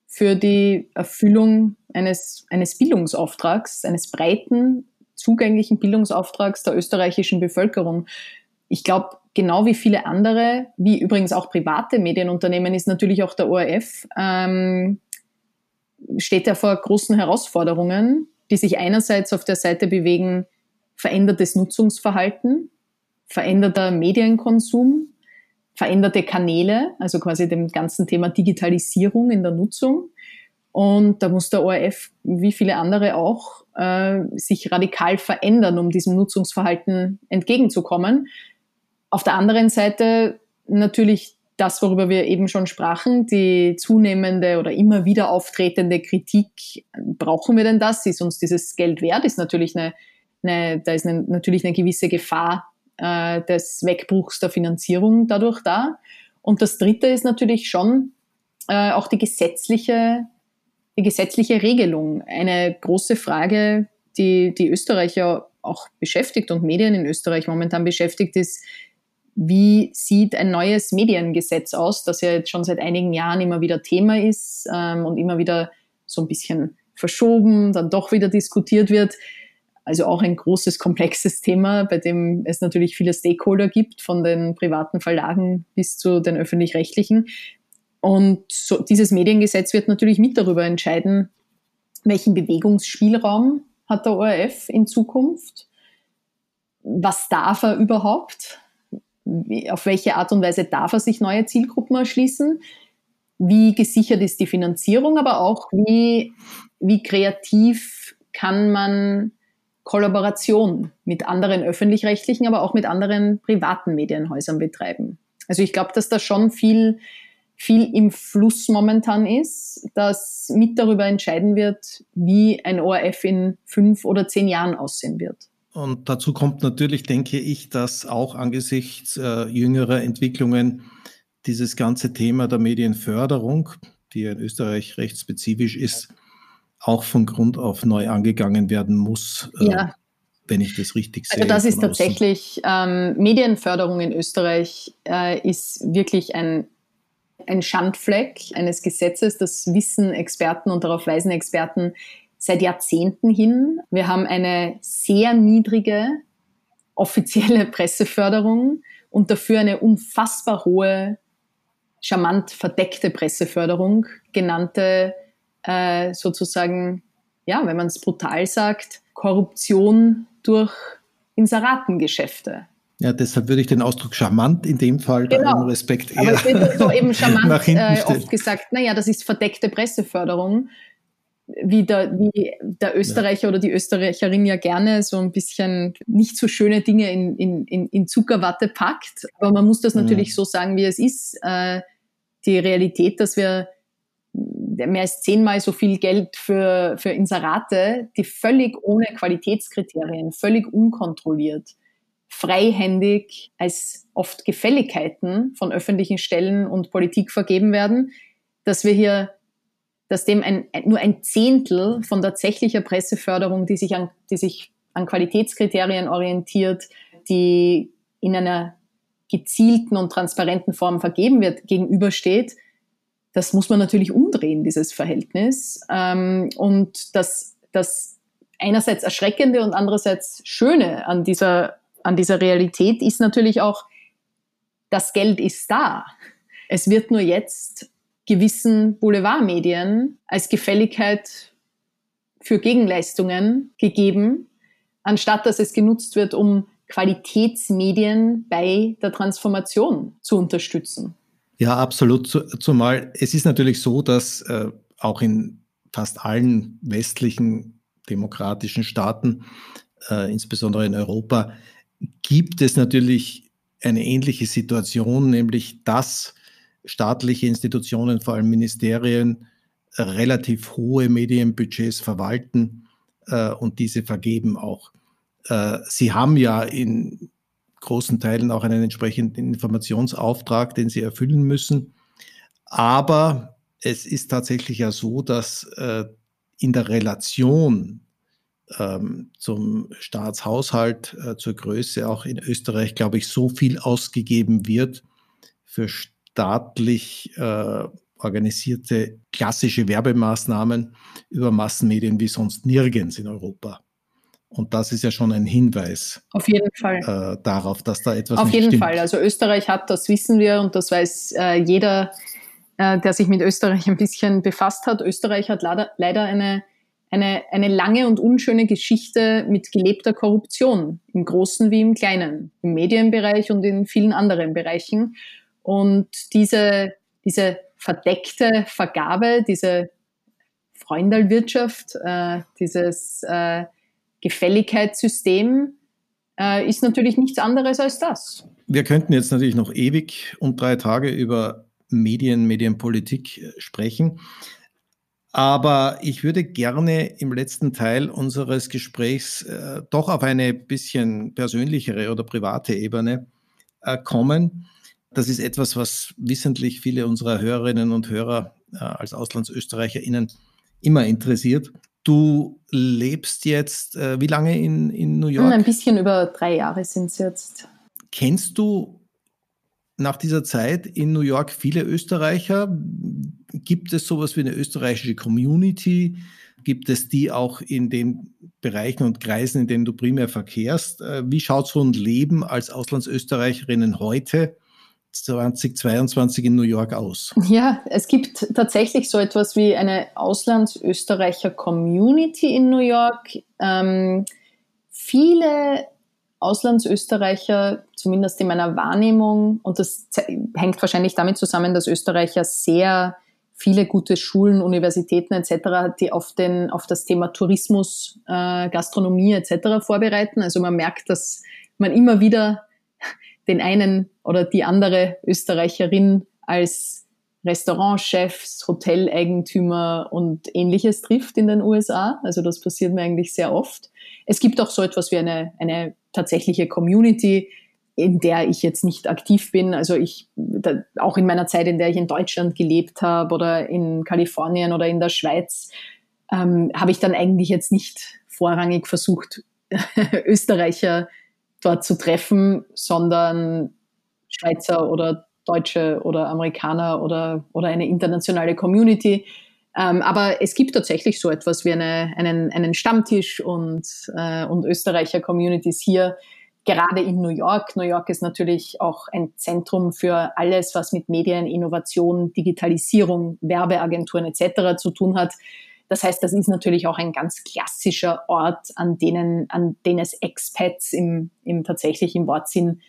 für die Erfüllung eines, eines Bildungsauftrags, eines breiten, zugänglichen Bildungsauftrags der österreichischen Bevölkerung. Ich glaube, genau wie viele andere, wie übrigens auch private Medienunternehmen, ist natürlich auch der ORF ähm, steht er vor großen Herausforderungen, die sich einerseits auf der Seite bewegen, verändertes Nutzungsverhalten, veränderter Medienkonsum, veränderte Kanäle, also quasi dem ganzen Thema Digitalisierung in der Nutzung. Und da muss der ORF, wie viele andere auch, äh, sich radikal verändern, um diesem Nutzungsverhalten entgegenzukommen. Auf der anderen Seite natürlich das, worüber wir eben schon sprachen, die zunehmende oder immer wieder auftretende Kritik, brauchen wir denn das? Ist uns dieses Geld wert? Ist natürlich eine, eine da ist eine, natürlich eine gewisse Gefahr äh, des Wegbruchs der Finanzierung dadurch da. Und das Dritte ist natürlich schon äh, auch die gesetzliche, die gesetzliche Regelung. Eine große Frage, die die Österreicher auch beschäftigt und Medien in Österreich momentan beschäftigt, ist, wie sieht ein neues Mediengesetz aus, das ja jetzt schon seit einigen Jahren immer wieder Thema ist ähm, und immer wieder so ein bisschen verschoben, dann doch wieder diskutiert wird. Also auch ein großes, komplexes Thema, bei dem es natürlich viele Stakeholder gibt, von den privaten Verlagen bis zu den öffentlich-rechtlichen. Und so, dieses Mediengesetz wird natürlich mit darüber entscheiden, welchen Bewegungsspielraum hat der ORF in Zukunft? Was darf er überhaupt? auf welche Art und Weise darf er sich neue Zielgruppen erschließen, wie gesichert ist die Finanzierung, aber auch wie, wie kreativ kann man Kollaboration mit anderen öffentlich-rechtlichen, aber auch mit anderen privaten Medienhäusern betreiben. Also ich glaube, dass da schon viel, viel im Fluss momentan ist, das mit darüber entscheiden wird, wie ein ORF in fünf oder zehn Jahren aussehen wird. Und dazu kommt natürlich, denke ich, dass auch angesichts äh, jüngerer Entwicklungen dieses ganze Thema der Medienförderung, die in Österreich recht spezifisch ist, auch von Grund auf neu angegangen werden muss. Äh, ja. Wenn ich das richtig also sehe. Also das ist tatsächlich, ähm, Medienförderung in Österreich äh, ist wirklich ein, ein Schandfleck eines Gesetzes, das wissen Experten und darauf weisen Experten seit Jahrzehnten hin. Wir haben eine sehr niedrige offizielle Presseförderung und dafür eine unfassbar hohe, charmant verdeckte Presseförderung, genannte äh, sozusagen, ja, wenn man es brutal sagt, Korruption durch Inseratengeschäfte. Ja, deshalb würde ich den Ausdruck charmant in dem Fall genau. bei Respekt eher Aber es wird so eben charmant äh, oft gesagt, naja, das ist verdeckte Presseförderung wie der, wie der Österreicher ja. oder die Österreicherin ja gerne so ein bisschen nicht so schöne Dinge in, in, in Zuckerwatte packt. Aber man muss das natürlich so sagen, wie es ist. Äh, die Realität, dass wir mehr als zehnmal so viel Geld für, für Inserate, die völlig ohne Qualitätskriterien, völlig unkontrolliert, freihändig als oft Gefälligkeiten von öffentlichen Stellen und Politik vergeben werden, dass wir hier dass dem ein, nur ein Zehntel von tatsächlicher Presseförderung, die sich an, die sich an Qualitätskriterien orientiert, die in einer gezielten und transparenten Form vergeben wird, gegenübersteht, das muss man natürlich umdrehen, dieses Verhältnis. Ähm, und das, das einerseits Erschreckende und andererseits Schöne an dieser, an dieser Realität ist natürlich auch, das Geld ist da. Es wird nur jetzt gewissen Boulevardmedien als Gefälligkeit für Gegenleistungen gegeben, anstatt dass es genutzt wird, um Qualitätsmedien bei der Transformation zu unterstützen. Ja, absolut. Zumal es ist natürlich so, dass äh, auch in fast allen westlichen demokratischen Staaten, äh, insbesondere in Europa, gibt es natürlich eine ähnliche Situation, nämlich dass staatliche Institutionen, vor allem Ministerien, relativ hohe Medienbudgets verwalten äh, und diese vergeben auch. Äh, sie haben ja in großen Teilen auch einen entsprechenden Informationsauftrag, den sie erfüllen müssen. Aber es ist tatsächlich ja so, dass äh, in der Relation ähm, zum Staatshaushalt, äh, zur Größe auch in Österreich, glaube ich, so viel ausgegeben wird für staatlich äh, organisierte klassische Werbemaßnahmen über Massenmedien wie sonst nirgends in Europa. Und das ist ja schon ein Hinweis. Auf jeden Fall. Äh, darauf, dass da etwas Auf nicht jeden stimmt. Fall. Also Österreich hat, das wissen wir und das weiß äh, jeder, äh, der sich mit Österreich ein bisschen befasst hat. Österreich hat leider, leider eine, eine, eine lange und unschöne Geschichte mit gelebter Korruption, im Großen wie im Kleinen, im Medienbereich und in vielen anderen Bereichen. Und diese, diese verdeckte Vergabe, diese Freundalwirtschaft, äh, dieses äh, Gefälligkeitssystem äh, ist natürlich nichts anderes als das. Wir könnten jetzt natürlich noch ewig und drei Tage über Medien, Medienpolitik äh, sprechen. Aber ich würde gerne im letzten Teil unseres Gesprächs äh, doch auf eine bisschen persönlichere oder private Ebene äh, kommen. Das ist etwas, was wissentlich viele unserer Hörerinnen und Hörer äh, als AuslandsösterreicherInnen immer interessiert. Du lebst jetzt äh, wie lange in, in New York? Ein bisschen über drei Jahre sind es jetzt. Kennst du nach dieser Zeit in New York viele Österreicher? Gibt es sowas wie eine österreichische Community? Gibt es die auch in den Bereichen und Kreisen, in denen du primär verkehrst? Äh, wie schaut so ein Leben als Auslandsösterreicherinnen heute 2022 in New York aus? Ja, es gibt tatsächlich so etwas wie eine Auslandsösterreicher-Community in New York. Ähm, viele Auslandsösterreicher, zumindest in meiner Wahrnehmung, und das hängt wahrscheinlich damit zusammen, dass Österreicher sehr viele gute Schulen, Universitäten etc., die auf, den, auf das Thema Tourismus, äh, Gastronomie etc. vorbereiten. Also man merkt, dass man immer wieder den einen oder die andere Österreicherin als Restaurantchefs, Hoteleigentümer und ähnliches trifft in den USA. Also das passiert mir eigentlich sehr oft. Es gibt auch so etwas wie eine, eine tatsächliche Community, in der ich jetzt nicht aktiv bin. Also ich, da, auch in meiner Zeit, in der ich in Deutschland gelebt habe oder in Kalifornien oder in der Schweiz, ähm, habe ich dann eigentlich jetzt nicht vorrangig versucht, Österreicher dort zu treffen, sondern Schweizer oder Deutsche oder Amerikaner oder, oder eine internationale Community. Ähm, aber es gibt tatsächlich so etwas wie eine, einen, einen Stammtisch und, äh, und Österreicher-Communities hier, gerade in New York. New York ist natürlich auch ein Zentrum für alles, was mit Medien, Innovation, Digitalisierung, Werbeagenturen etc. zu tun hat. Das heißt, das ist natürlich auch ein ganz klassischer Ort, an denen, an den es Expats im, im tatsächlich im Wortsinn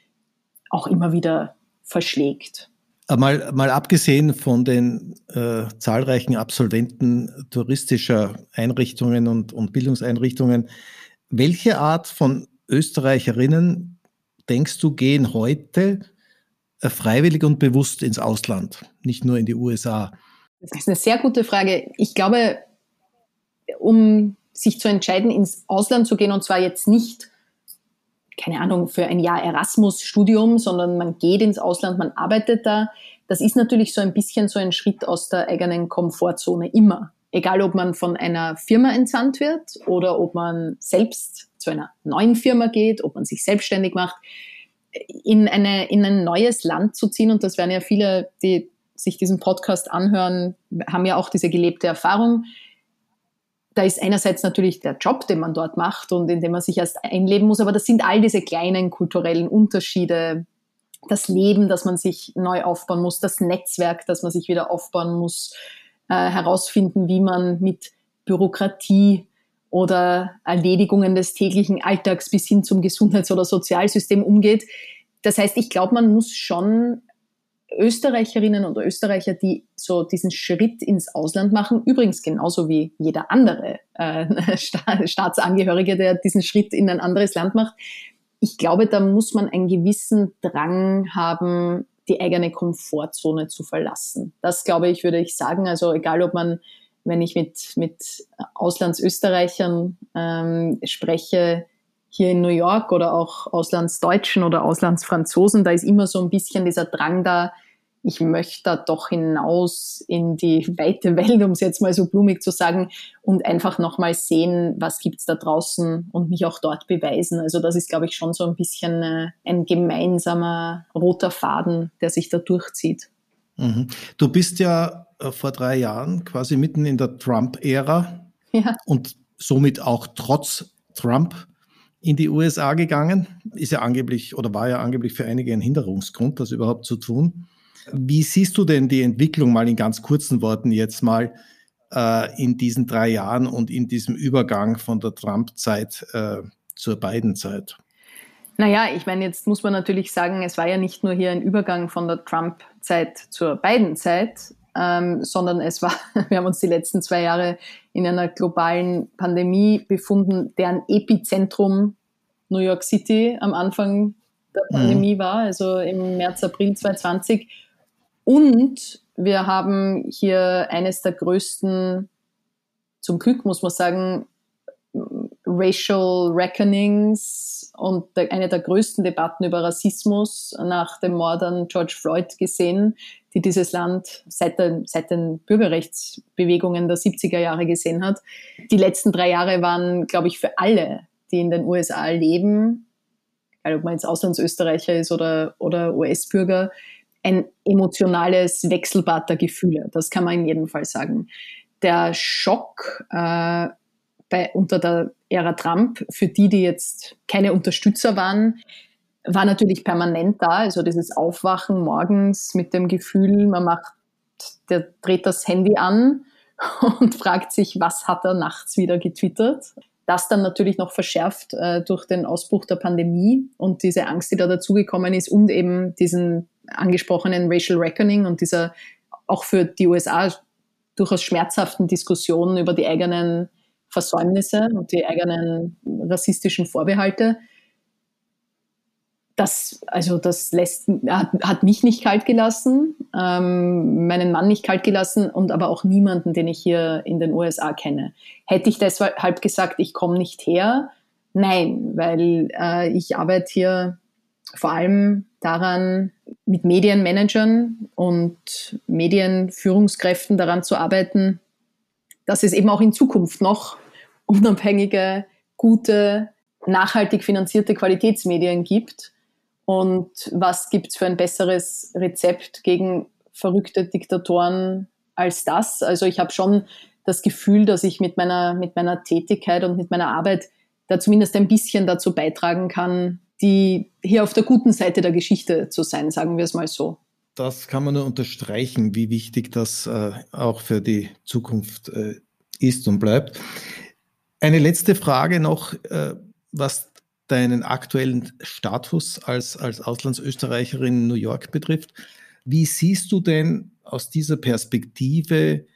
auch immer wieder verschlägt. Mal, mal abgesehen von den äh, zahlreichen Absolventen touristischer Einrichtungen und, und Bildungseinrichtungen, welche Art von Österreicherinnen denkst du gehen heute äh, freiwillig und bewusst ins Ausland, nicht nur in die USA? Das ist eine sehr gute Frage. Ich glaube, um sich zu entscheiden, ins Ausland zu gehen, und zwar jetzt nicht keine Ahnung, für ein Jahr Erasmus-Studium, sondern man geht ins Ausland, man arbeitet da. Das ist natürlich so ein bisschen so ein Schritt aus der eigenen Komfortzone immer. Egal, ob man von einer Firma entsandt wird oder ob man selbst zu einer neuen Firma geht, ob man sich selbstständig macht, in, eine, in ein neues Land zu ziehen. Und das werden ja viele, die sich diesen Podcast anhören, haben ja auch diese gelebte Erfahrung da ist einerseits natürlich der Job, den man dort macht und in dem man sich erst einleben muss, aber das sind all diese kleinen kulturellen Unterschiede, das Leben, das man sich neu aufbauen muss, das Netzwerk, das man sich wieder aufbauen muss, äh, herausfinden, wie man mit Bürokratie oder Erledigungen des täglichen Alltags bis hin zum Gesundheits- oder Sozialsystem umgeht. Das heißt, ich glaube, man muss schon Österreicherinnen und Österreicher, die so diesen Schritt ins Ausland machen, übrigens genauso wie jeder andere äh, Staatsangehörige, der diesen Schritt in ein anderes Land macht, ich glaube, da muss man einen gewissen Drang haben, die eigene Komfortzone zu verlassen. Das glaube ich, würde ich sagen. Also egal, ob man, wenn ich mit, mit Auslandsösterreichern ähm, spreche, hier in New York oder auch Auslandsdeutschen oder Auslandsfranzosen, da ist immer so ein bisschen dieser Drang da, ich möchte da doch hinaus in die weite Welt, um es jetzt mal so blumig zu sagen, und einfach nochmal sehen, was gibt's da draußen und mich auch dort beweisen. Also das ist, glaube ich, schon so ein bisschen äh, ein gemeinsamer roter Faden, der sich da durchzieht. Mhm. Du bist ja äh, vor drei Jahren quasi mitten in der Trump-Ära ja. und somit auch trotz Trump in die USA gegangen. Ist ja angeblich oder war ja angeblich für einige ein Hinderungsgrund, das überhaupt zu tun. Wie siehst du denn die Entwicklung mal in ganz kurzen Worten jetzt mal äh, in diesen drei Jahren und in diesem Übergang von der Trump-Zeit äh, zur Biden-Zeit? Naja, ich meine, jetzt muss man natürlich sagen, es war ja nicht nur hier ein Übergang von der Trump-Zeit zur Biden-Zeit, ähm, sondern es war, wir haben uns die letzten zwei Jahre in einer globalen Pandemie befunden, deren Epizentrum New York City am Anfang der mhm. Pandemie mhm. war, also im März, April 2020. Und wir haben hier eines der größten, zum Glück muss man sagen, Racial Reckonings und eine der größten Debatten über Rassismus nach dem Mord an George Floyd gesehen, die dieses Land seit, der, seit den Bürgerrechtsbewegungen der 70er Jahre gesehen hat. Die letzten drei Jahre waren, glaube ich, für alle, die in den USA leben, egal ob man jetzt Auslandsösterreicher ist oder, oder US-Bürger, ein emotionales Wechselbad der Gefühle. Das kann man in jedem Fall sagen. Der Schock äh, bei, unter der Ära Trump, für die, die jetzt keine Unterstützer waren, war natürlich permanent da. Also dieses Aufwachen morgens mit dem Gefühl, man macht, der dreht das Handy an und fragt sich, was hat er nachts wieder getwittert. Das dann natürlich noch verschärft äh, durch den Ausbruch der Pandemie und diese Angst, die da dazugekommen ist und eben diesen angesprochenen Racial Reckoning und dieser auch für die USA durchaus schmerzhaften Diskussionen über die eigenen Versäumnisse und die eigenen rassistischen Vorbehalte. Das, also das lässt, hat, hat mich nicht kalt gelassen, ähm, meinen Mann nicht kalt gelassen und aber auch niemanden, den ich hier in den USA kenne. Hätte ich deshalb gesagt, ich komme nicht her? Nein, weil äh, ich arbeite hier vor allem daran, mit Medienmanagern und Medienführungskräften daran zu arbeiten, dass es eben auch in Zukunft noch unabhängige, gute, nachhaltig finanzierte Qualitätsmedien gibt. Und was gibt es für ein besseres Rezept gegen verrückte Diktatoren als das? Also ich habe schon das Gefühl, dass ich mit meiner, mit meiner Tätigkeit und mit meiner Arbeit da zumindest ein bisschen dazu beitragen kann, die hier auf der guten Seite der Geschichte zu sein, sagen wir es mal so. Das kann man nur unterstreichen, wie wichtig das äh, auch für die Zukunft äh, ist und bleibt. Eine letzte Frage noch, äh, was deinen aktuellen Status als, als Auslandsösterreicherin in New York betrifft. Wie siehst du denn aus dieser Perspektive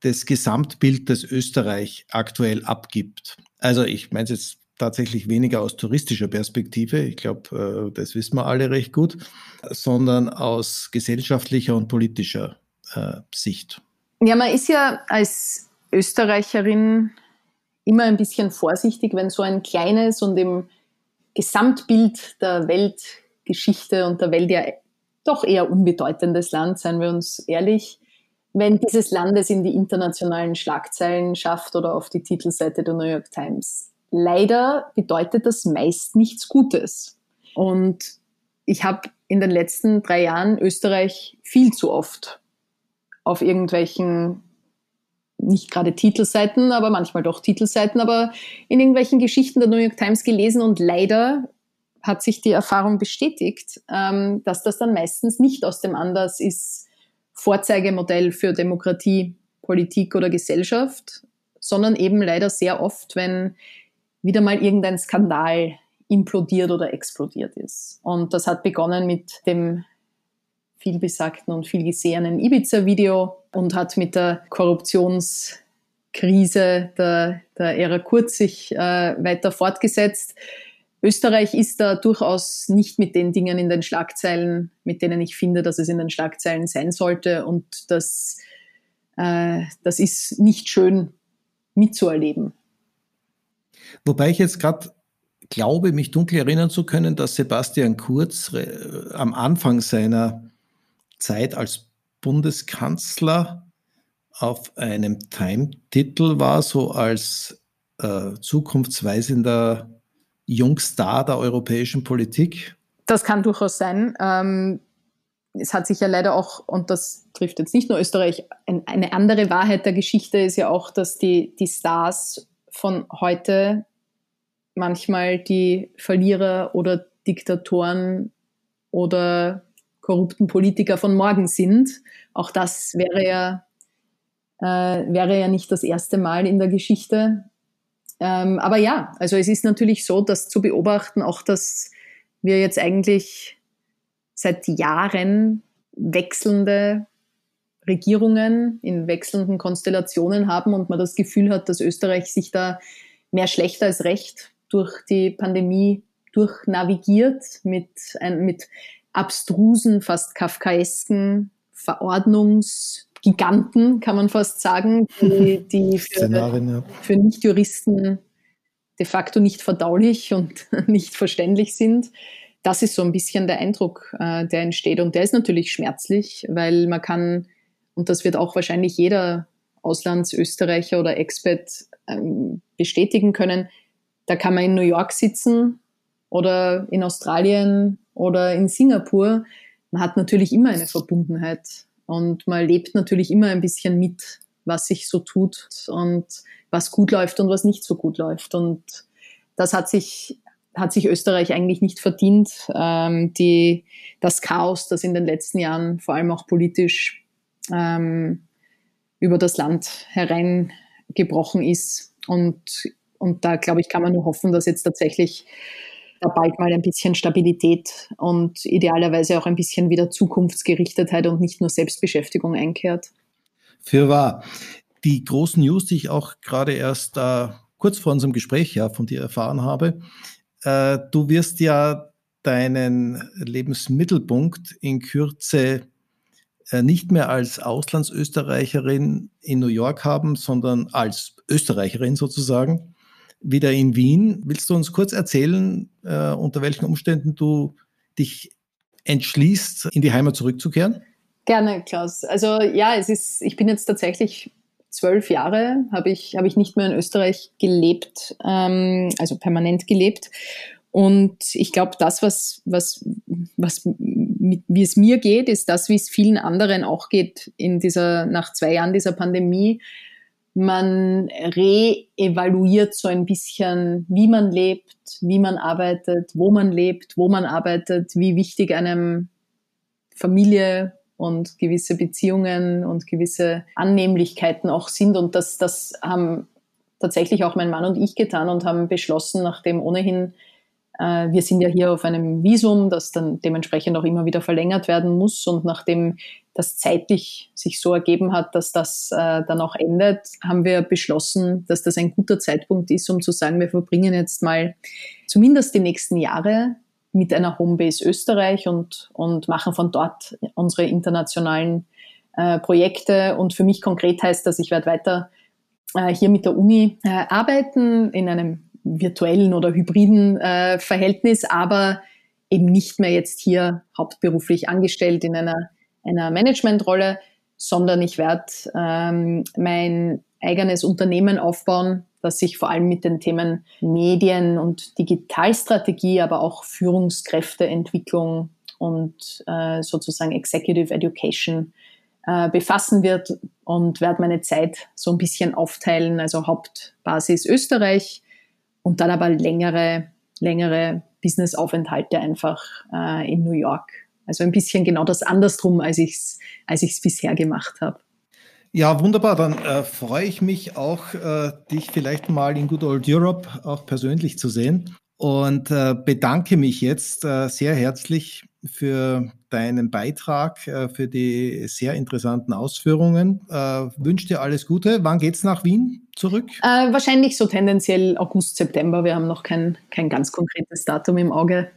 das Gesamtbild, das Österreich aktuell abgibt? Also ich meine es jetzt tatsächlich weniger aus touristischer Perspektive, ich glaube, äh, das wissen wir alle recht gut, sondern aus gesellschaftlicher und politischer äh, Sicht. Ja, man ist ja als Österreicherin immer ein bisschen vorsichtig, wenn so ein kleines und im Gesamtbild der Weltgeschichte und der Welt ja doch eher unbedeutendes Land, seien wir uns ehrlich, wenn dieses Land es in die internationalen Schlagzeilen schafft oder auf die Titelseite der New York Times. Leider bedeutet das meist nichts Gutes. Und ich habe in den letzten drei Jahren Österreich viel zu oft auf irgendwelchen nicht gerade Titelseiten, aber manchmal doch Titelseiten, aber in irgendwelchen Geschichten der New York Times gelesen und leider hat sich die Erfahrung bestätigt, ähm, dass das dann meistens nicht aus dem Anlass ist, Vorzeigemodell für Demokratie, Politik oder Gesellschaft, sondern eben leider sehr oft, wenn wieder mal irgendein Skandal implodiert oder explodiert ist. Und das hat begonnen mit dem vielbesagten und viel gesehenen Ibiza-Video und hat mit der Korruptionskrise der, der Ära Kurz sich äh, weiter fortgesetzt. Österreich ist da durchaus nicht mit den Dingen in den Schlagzeilen, mit denen ich finde, dass es in den Schlagzeilen sein sollte. Und das, äh, das ist nicht schön mitzuerleben. Wobei ich jetzt gerade glaube, mich dunkel erinnern zu können, dass Sebastian Kurz äh, am Anfang seiner Zeit als Bundeskanzler auf einem Time-Titel war, so als äh, zukunftsweisender Jungstar der europäischen Politik? Das kann durchaus sein. Ähm, es hat sich ja leider auch, und das trifft jetzt nicht nur Österreich, ein, eine andere Wahrheit der Geschichte ist ja auch, dass die, die Stars von heute manchmal die Verlierer oder Diktatoren oder korrupten Politiker von morgen sind. Auch das wäre ja, äh, wäre ja nicht das erste Mal in der Geschichte. Ähm, aber ja, also es ist natürlich so, dass zu beobachten, auch dass wir jetzt eigentlich seit Jahren wechselnde Regierungen in wechselnden Konstellationen haben und man das Gefühl hat, dass Österreich sich da mehr schlecht als recht durch die Pandemie durchnavigiert mit, ein, mit abstrusen, fast kafkaesken Verordnungsgiganten, kann man fast sagen, die, die für, ja. für Nichtjuristen de facto nicht verdaulich und nicht verständlich sind. Das ist so ein bisschen der Eindruck, äh, der entsteht. Und der ist natürlich schmerzlich, weil man kann, und das wird auch wahrscheinlich jeder Auslandsösterreicher oder Expat ähm, bestätigen können, da kann man in New York sitzen oder in Australien oder in Singapur. Man hat natürlich immer eine Verbundenheit und man lebt natürlich immer ein bisschen mit, was sich so tut und was gut läuft und was nicht so gut läuft. Und das hat sich, hat sich Österreich eigentlich nicht verdient. Ähm, die, das Chaos, das in den letzten Jahren vor allem auch politisch ähm, über das Land hereingebrochen ist. Und, und da, glaube ich, kann man nur hoffen, dass jetzt tatsächlich da bald mal ein bisschen Stabilität und idealerweise auch ein bisschen wieder Zukunftsgerichtetheit und nicht nur Selbstbeschäftigung einkehrt. Für wahr. Die großen News, die ich auch gerade erst äh, kurz vor unserem Gespräch ja von dir erfahren habe, äh, du wirst ja deinen Lebensmittelpunkt in Kürze nicht mehr als Auslandsösterreicherin in New York haben, sondern als Österreicherin sozusagen wieder in Wien. Willst du uns kurz erzählen, äh, unter welchen Umständen du dich entschließt, in die Heimat zurückzukehren? Gerne, Klaus. Also ja, es ist, ich bin jetzt tatsächlich zwölf Jahre, habe ich, habe ich nicht mehr in Österreich gelebt, ähm, also permanent gelebt. Und ich glaube, das, was, was, was, mit, wie es mir geht, ist das, wie es vielen anderen auch geht in dieser, nach zwei Jahren dieser Pandemie man reevaluiert so ein bisschen, wie man lebt, wie man arbeitet, wo man lebt, wo man arbeitet, wie wichtig einem Familie und gewisse Beziehungen und gewisse Annehmlichkeiten auch sind. Und das, das haben tatsächlich auch mein Mann und ich getan und haben beschlossen, nachdem ohnehin wir sind ja hier auf einem Visum, das dann dementsprechend auch immer wieder verlängert werden muss. Und nachdem das zeitlich sich so ergeben hat, dass das äh, dann auch endet, haben wir beschlossen, dass das ein guter Zeitpunkt ist, um zu sagen, wir verbringen jetzt mal zumindest die nächsten Jahre mit einer Homebase Österreich und, und machen von dort unsere internationalen äh, Projekte. Und für mich konkret heißt das, ich werde weiter äh, hier mit der Uni äh, arbeiten in einem virtuellen oder hybriden äh, Verhältnis, aber eben nicht mehr jetzt hier hauptberuflich angestellt in einer, einer Managementrolle, sondern ich werde ähm, mein eigenes Unternehmen aufbauen, das sich vor allem mit den Themen Medien und Digitalstrategie, aber auch Führungskräfteentwicklung und äh, sozusagen Executive Education äh, befassen wird und werde meine Zeit so ein bisschen aufteilen, also Hauptbasis Österreich, und dann aber längere, längere Businessaufenthalte einfach äh, in New York. Also ein bisschen genau das andersrum, als ich es als ich's bisher gemacht habe. Ja, wunderbar. Dann äh, freue ich mich auch, äh, dich vielleicht mal in Good Old Europe auch persönlich zu sehen und äh, bedanke mich jetzt äh, sehr herzlich für deinen Beitrag, äh, für die sehr interessanten Ausführungen. Wünsche dir alles Gute. Wann geht's nach Wien zurück? Wahrscheinlich so tendenziell August, September. Wir haben noch kein, kein ganz konkretes Datum im Auge.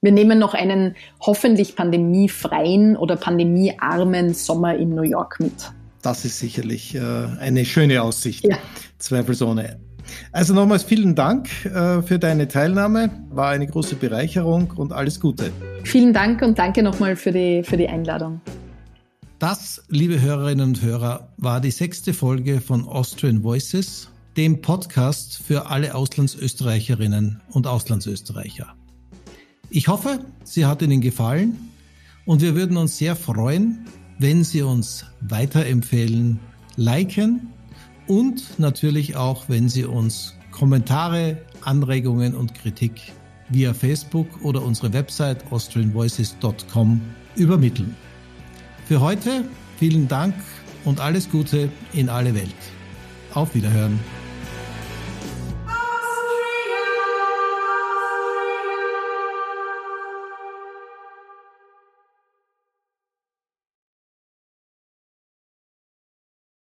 Wir nehmen noch einen hoffentlich pandemiefreien oder pandemiearmen Sommer in New York mit. Das ist sicherlich eine schöne Aussicht. Ja. Zweifelsohne. Also nochmals vielen Dank äh, für deine Teilnahme. War eine große Bereicherung und alles Gute. Vielen Dank und danke nochmal für die, für die Einladung. Das, liebe Hörerinnen und Hörer, war die sechste Folge von Austrian Voices, dem Podcast für alle Auslandsösterreicherinnen und Auslandsösterreicher. Ich hoffe, sie hat Ihnen gefallen und wir würden uns sehr freuen, wenn Sie uns weiterempfehlen, liken und natürlich auch, wenn Sie uns Kommentare, Anregungen und Kritik via Facebook oder unsere Website austrianvoices.com übermitteln. Für heute vielen Dank und alles Gute in alle Welt. Auf Wiederhören.